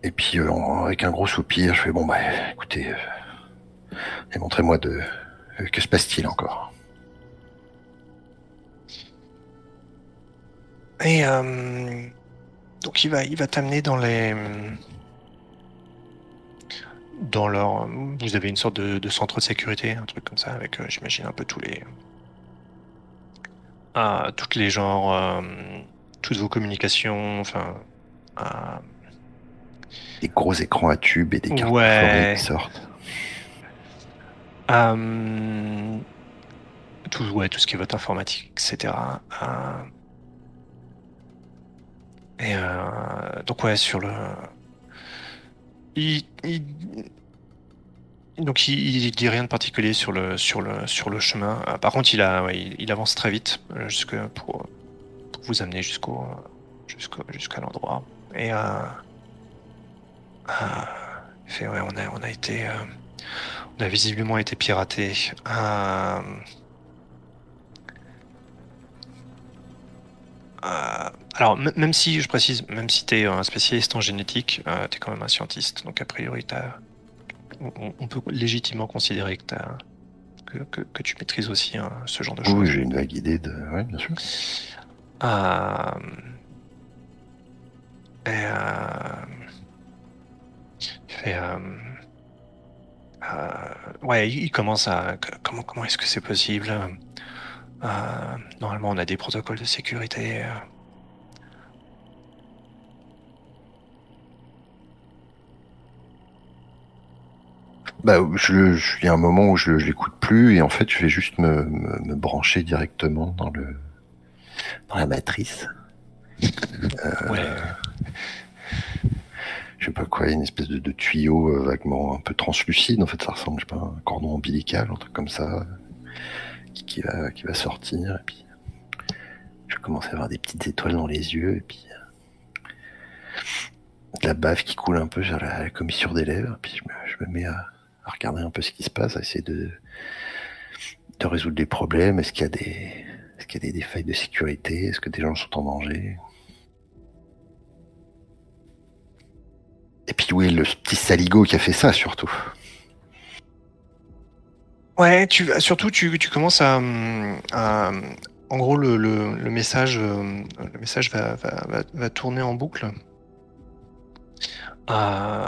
Et puis euh, avec un gros soupir, je fais bon bah écoutez, euh, et montrez-moi de que se passe-t-il encore. Et donc il va, il va t'amener dans les, dans leur, vous avez une sorte de, centre de sécurité, un truc comme ça, avec, j'imagine un peu tous les, ah, toutes les genres, euh, toutes vos communications, enfin, Des gros écrans à tubes et des cartes Ouais. qui sortent. euh, tout, ouais, tout ce qui est votre informatique, etc. Et euh, donc ouais, sur le, il, il- donc il, dit rien de particulier sur le sur le sur le chemin. Euh, par contre, il a, il, avance très vite euh, jusque pour, pour vous amener jusqu'au jusqu'au jusqu'à l'endroit. Et euh, euh, fait ouais, on a on a été euh, on a visiblement été piraté. Euh, euh, alors, même si, je précise, même si tu es un spécialiste en génétique, euh, tu es quand même un scientiste. Donc, a priori, t'as- on, on peut légitimement considérer que, t'as- que, que, que tu maîtrises aussi hein, ce genre de choses. Oui, j'ai une vague idée de. Ouais, bien sûr. Euh, et, euh, fait, euh, euh, ouais, il commence à. Comment, comment est-ce que c'est possible? Normalement, on a des protocoles de sécurité. euh. Bah, je, je- il y a un moment où je, je l'écoute plus et en fait, je vais juste me, me, me brancher directement dans le dans la matrice. Ouais. Je sais pas quoi, une espèce de, de tuyau euh, vaguement un peu translucide. En fait, ça ressemble, je sais pas, à un cordon ombilical, un truc comme ça, qui, qui va qui va sortir. Et puis, je commence à avoir des petites étoiles dans les yeux et puis euh, de la bave qui coule un peu sur la, la commissure des lèvres. Puis je me, je me mets à, à regarder un peu ce qui se passe, à essayer de résoudre des problèmes. Est-ce qu'il y a des est-ce qu'il y a des, failles de sécurité? Est-ce que des gens sont en danger? Et puis oui, le petit saligo qui a fait ça surtout? Ouais, tu surtout tu, commences à, hum, à- en gros, le, message, euh, va tourner en boucle. Euh,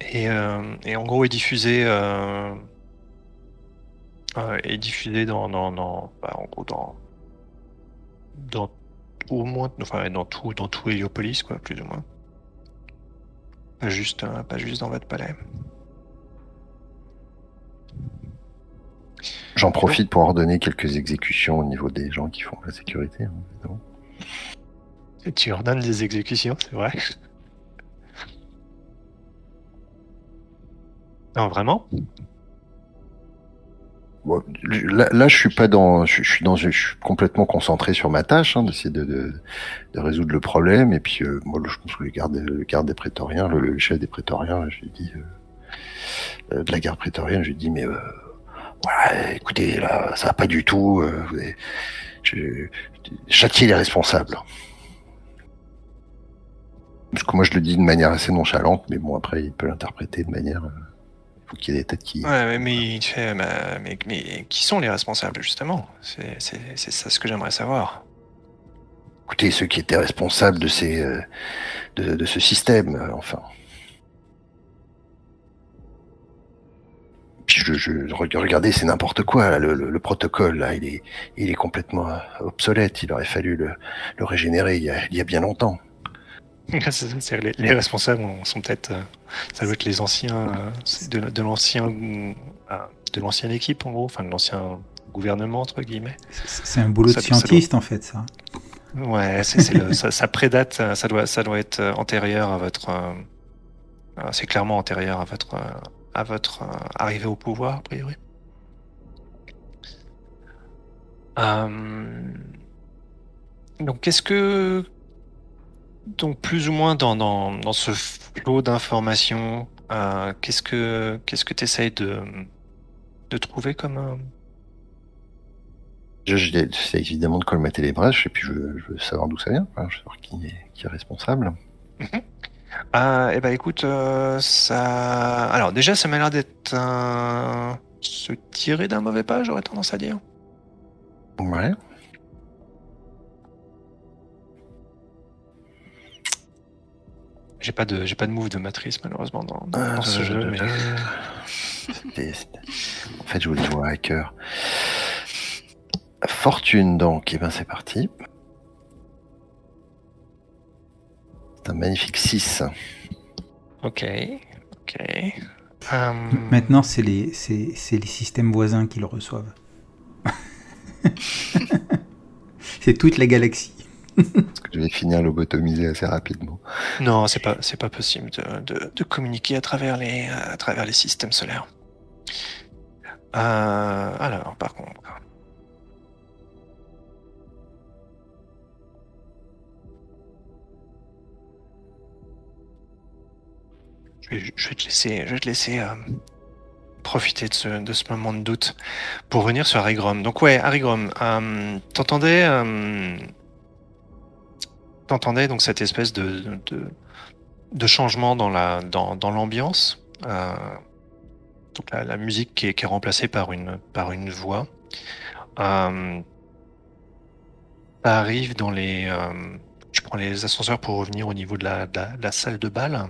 et, euh, et en gros, est diffusé, euh, euh, est diffusé dans, dans, dans bah, en gros, dans, dans au moins, enfin, dans tout, dans tout Héliopolis, quoi, plus ou moins. Pas juste, pas juste dans votre palais. J'en profite pour ordonner quelques exécutions au niveau des gens qui font la sécurité. hein, tu ordonnes des exécutions, c'est vrai Non, vraiment là, je suis pas dans, je, suis dans, je suis complètement concentré sur ma tâche, hein, d'essayer de, résoudre le problème. Et puis, euh, moi, je pense que le garde, des prétoriens, le, chef des prétoriens, je euh, euh, de la garde prétorienne, je lui dis, mais voilà, écoutez, là, ça va pas du tout. Vous châtier les responsables. Parce que moi, je le dis de manière assez nonchalante, mais bon, après, il peut l'interpréter de manière. Euh, faut qu'il y ait des têtes qui. Ouais, mais, mais il bah, mais, mais qui sont les responsables, justement? C'est ça ce que j'aimerais savoir. Écoutez, ceux qui étaient responsables de ces, euh, de, de ce système, euh, enfin. Puis je, je re- regardez, c'est n'importe quoi. là, le, le- le protocole là, il est, il est complètement obsolète. Il aurait fallu le, le régénérer il y, a, il y a bien longtemps. Les, les responsables sont peut-être, euh, ça doit être les anciens, euh, de, de l'ancien, euh, de l'ancienne équipe en gros, enfin de l'ancien gouvernement entre guillemets. C'est un boulot Ça- de doit- scientiste, en fait, ça. Ouais, le- ça, ça prédate, ça doit, ça doit être antérieur à votre, euh, c'est clairement antérieur à votre, à votre euh, arrivée au pouvoir a priori. Euh, donc, qu'est-ce que, donc plus ou moins dans, dans, dans ce flot d'informations, euh, qu'est-ce que, qu'est-ce que tu essayes de, de trouver comme, euh, Je- je- J'essaie évidemment de colmater les brèches et puis je, veux- je veux savoir d'où ça vient. quoi. Je veux savoir qui est, qui est responsable. Ah, eh ben écoute, euh, ça. Alors déjà, ça m'a l'air d'être un. se tirer d'un mauvais pas, j'aurais tendance à dire. Ouais. J'ai pas de, j'ai pas de move de matrice malheureusement dans, dans- Ah, dans ce jeu, mais C'était- c'était- En fait, je voulais jouer à hacker. Fortune, donc. Et ben, c'est parti. C'est un magnifique 6. ok, ok. Euh, Maintenant, c'est les, c'est c'est les systèmes voisins qui le reçoivent. c'est toute la galaxie. Je vais finir lobotomisé assez rapidement. Non, c'est pas, c'est pas possible de, de, communiquer à travers les, à travers les systèmes solaires. Euh, alors, par contre. Je vais, te laisser, je vais te laisser euh, profiter de ce, de ce moment de doute pour revenir sur Harigrom. Donc ouais, Harigrom, euh, t'entendais, t'entendais donc cette espèce de, de, de changement dans la dans, dans l'ambiance. Euh, donc la, la musique qui est, qui est remplacée par une par une voix. Euh, arrive dans les. euh, je prends les ascenseurs pour revenir au niveau de la, de la, de la salle de bal.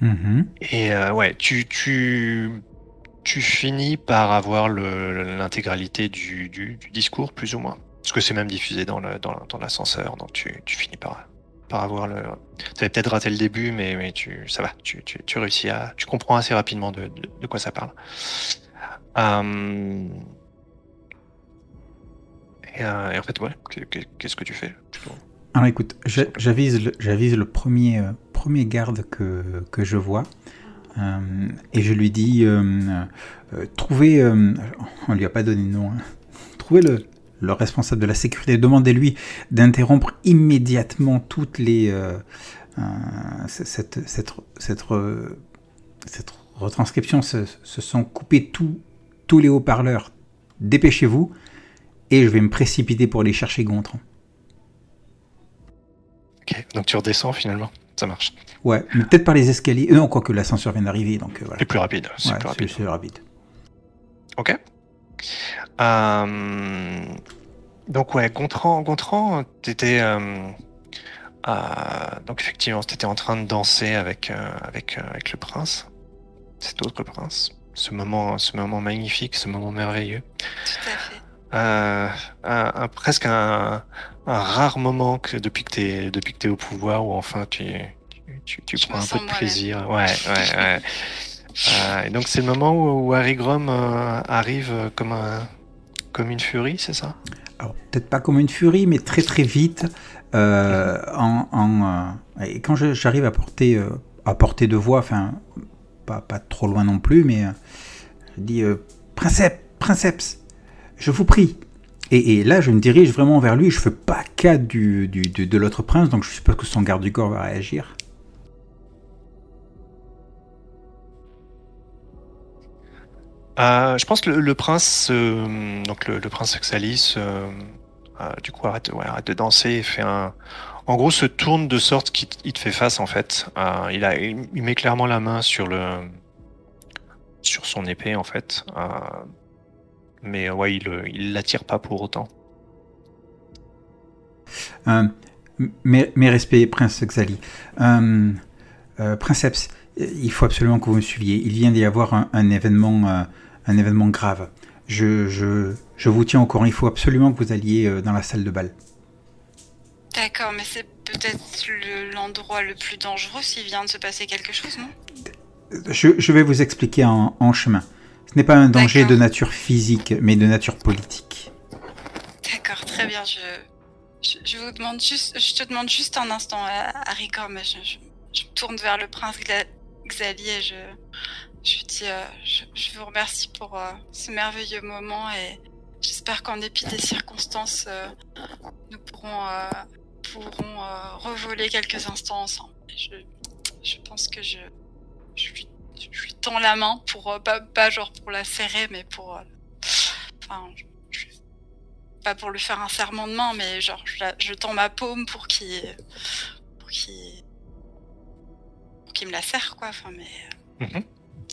Mhm. Et euh, ouais, tu, tu, tu finis par avoir l'intégralité du, du, du discours, plus ou moins. Parce que c'est même diffusé dans le- dans, dans l'ascenseur, donc tu, tu finis par, par avoir le. Tu avais peut-être raté le début, mais, mais tu, ça va, tu, tu, tu réussis à. Tu comprends assez rapidement de, de, de quoi ça parle. Euh, Et, euh, et en fait, ouais, que- que- qu'est-ce que tu fais? Alors écoute, j'a- j'avise le, premier, euh, premier garde que, que je vois euh, et je lui dis euh, euh, trouvez, on lui a pas donné de nom, hein, trouvez le, le responsable de la sécurité, demandez-lui d'interrompre immédiatement toutes les euh, euh, cette, cette, cette, re- cette retranscription se, se sont coupés tous tous les haut-parleurs. Dépêchez-vous et je vais me précipiter pour aller chercher Gontran. Ok, donc tu redescends finalement, ça marche. Ouais, mais peut-être par les escaliers. Euh, Non, quoique l'ascenseur vient d'arriver, donc euh, voilà. C'est plus rapide, c'est Ouais, plus c'est rapide. Ok. Euh, donc ouais, Gontran, Gontran, t'étais donc effectivement, t'étais en train de danser avec avec avec le prince, cet autre prince. Ce moment, ce moment magnifique, ce moment merveilleux. Tout à fait. Euh, un, presque un, rare moment que depuis que t'es depuis que es au pouvoir où enfin tu tu, tu, prends un peu de plaisir. Ouais, ouais, ouais. Euh, et donc c'est le moment où, Harry Grom euh, arrive comme un comme une furie, c'est ça? Alors peut-être pas comme une furie, mais très très vite. en, en et quand j'arrive à porter à porter de voix, enfin pas, pas trop loin non plus, mais je dis Princeps, Princeps, je vous prie. Et, là, je me dirige vraiment vers lui. Je fais pas cas du, de l'autre prince, donc je suppose que son garde du corps va réagir. Euh, je pense que le, prince, euh, donc le, prince Axalis, euh, du coup arrête, arrête, de danser et fait un, en gros se tourne de sorte qu'il te fait face en fait. il a, il met clairement la main sur le, sur son épée en fait mais ouais, il il l'attire pas pour autant. Euh, mes, respects, Prince Xali. Princeps, il faut absolument que vous me suiviez. Il vient d'y avoir un, événement, un événement grave. Je, je, je, vous tiens au courant. Il faut absolument que vous alliez dans la salle de bal. D'accord, mais c'est peut-être l'endroit le, plus dangereux s'il vient de se passer quelque chose, non? Je, je, vais vous expliquer en, en chemin. Ce n'est pas un danger de nature physique, mais de nature politique. D'accord, très bien. Je, je, vous demande juste, je te demande juste un instant, euh, Harry Gorm. Je, je, me tourne vers le prince Xavier. Je, euh, je, vous remercie pour euh, ce merveilleux moment et j'espère qu'en dépit des circonstances, nous pourrons, pourrons revoler quelques instants ensemble. Je, je pense que je, je lui je lui tends la main pour euh, pas, genre pour la serrer, mais pour, euh, enfin, pas pour lui faire un serment de main, mais genre je, tends ma paume pour qu'il, pour qu'il, pour qu'il me la serre quoi. Enfin, mais euh, mhm.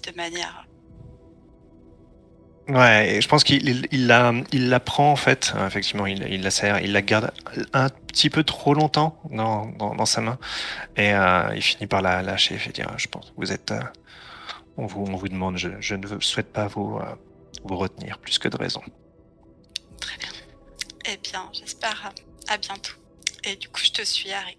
De manière. Ouais, je pense qu'il il la, il la prend en fait, effectivement, il, il, la serre, il la garde un petit peu trop longtemps dans, dans, sa main, et il finit par la lâcher et dire, je pense, vous êtes, on vous, vous demande, je, ne souhaite pas vous, euh, vous retenir plus que de raison. Très bien. Eh bien, j'espère à bientôt. Et du coup, je te suis, Harry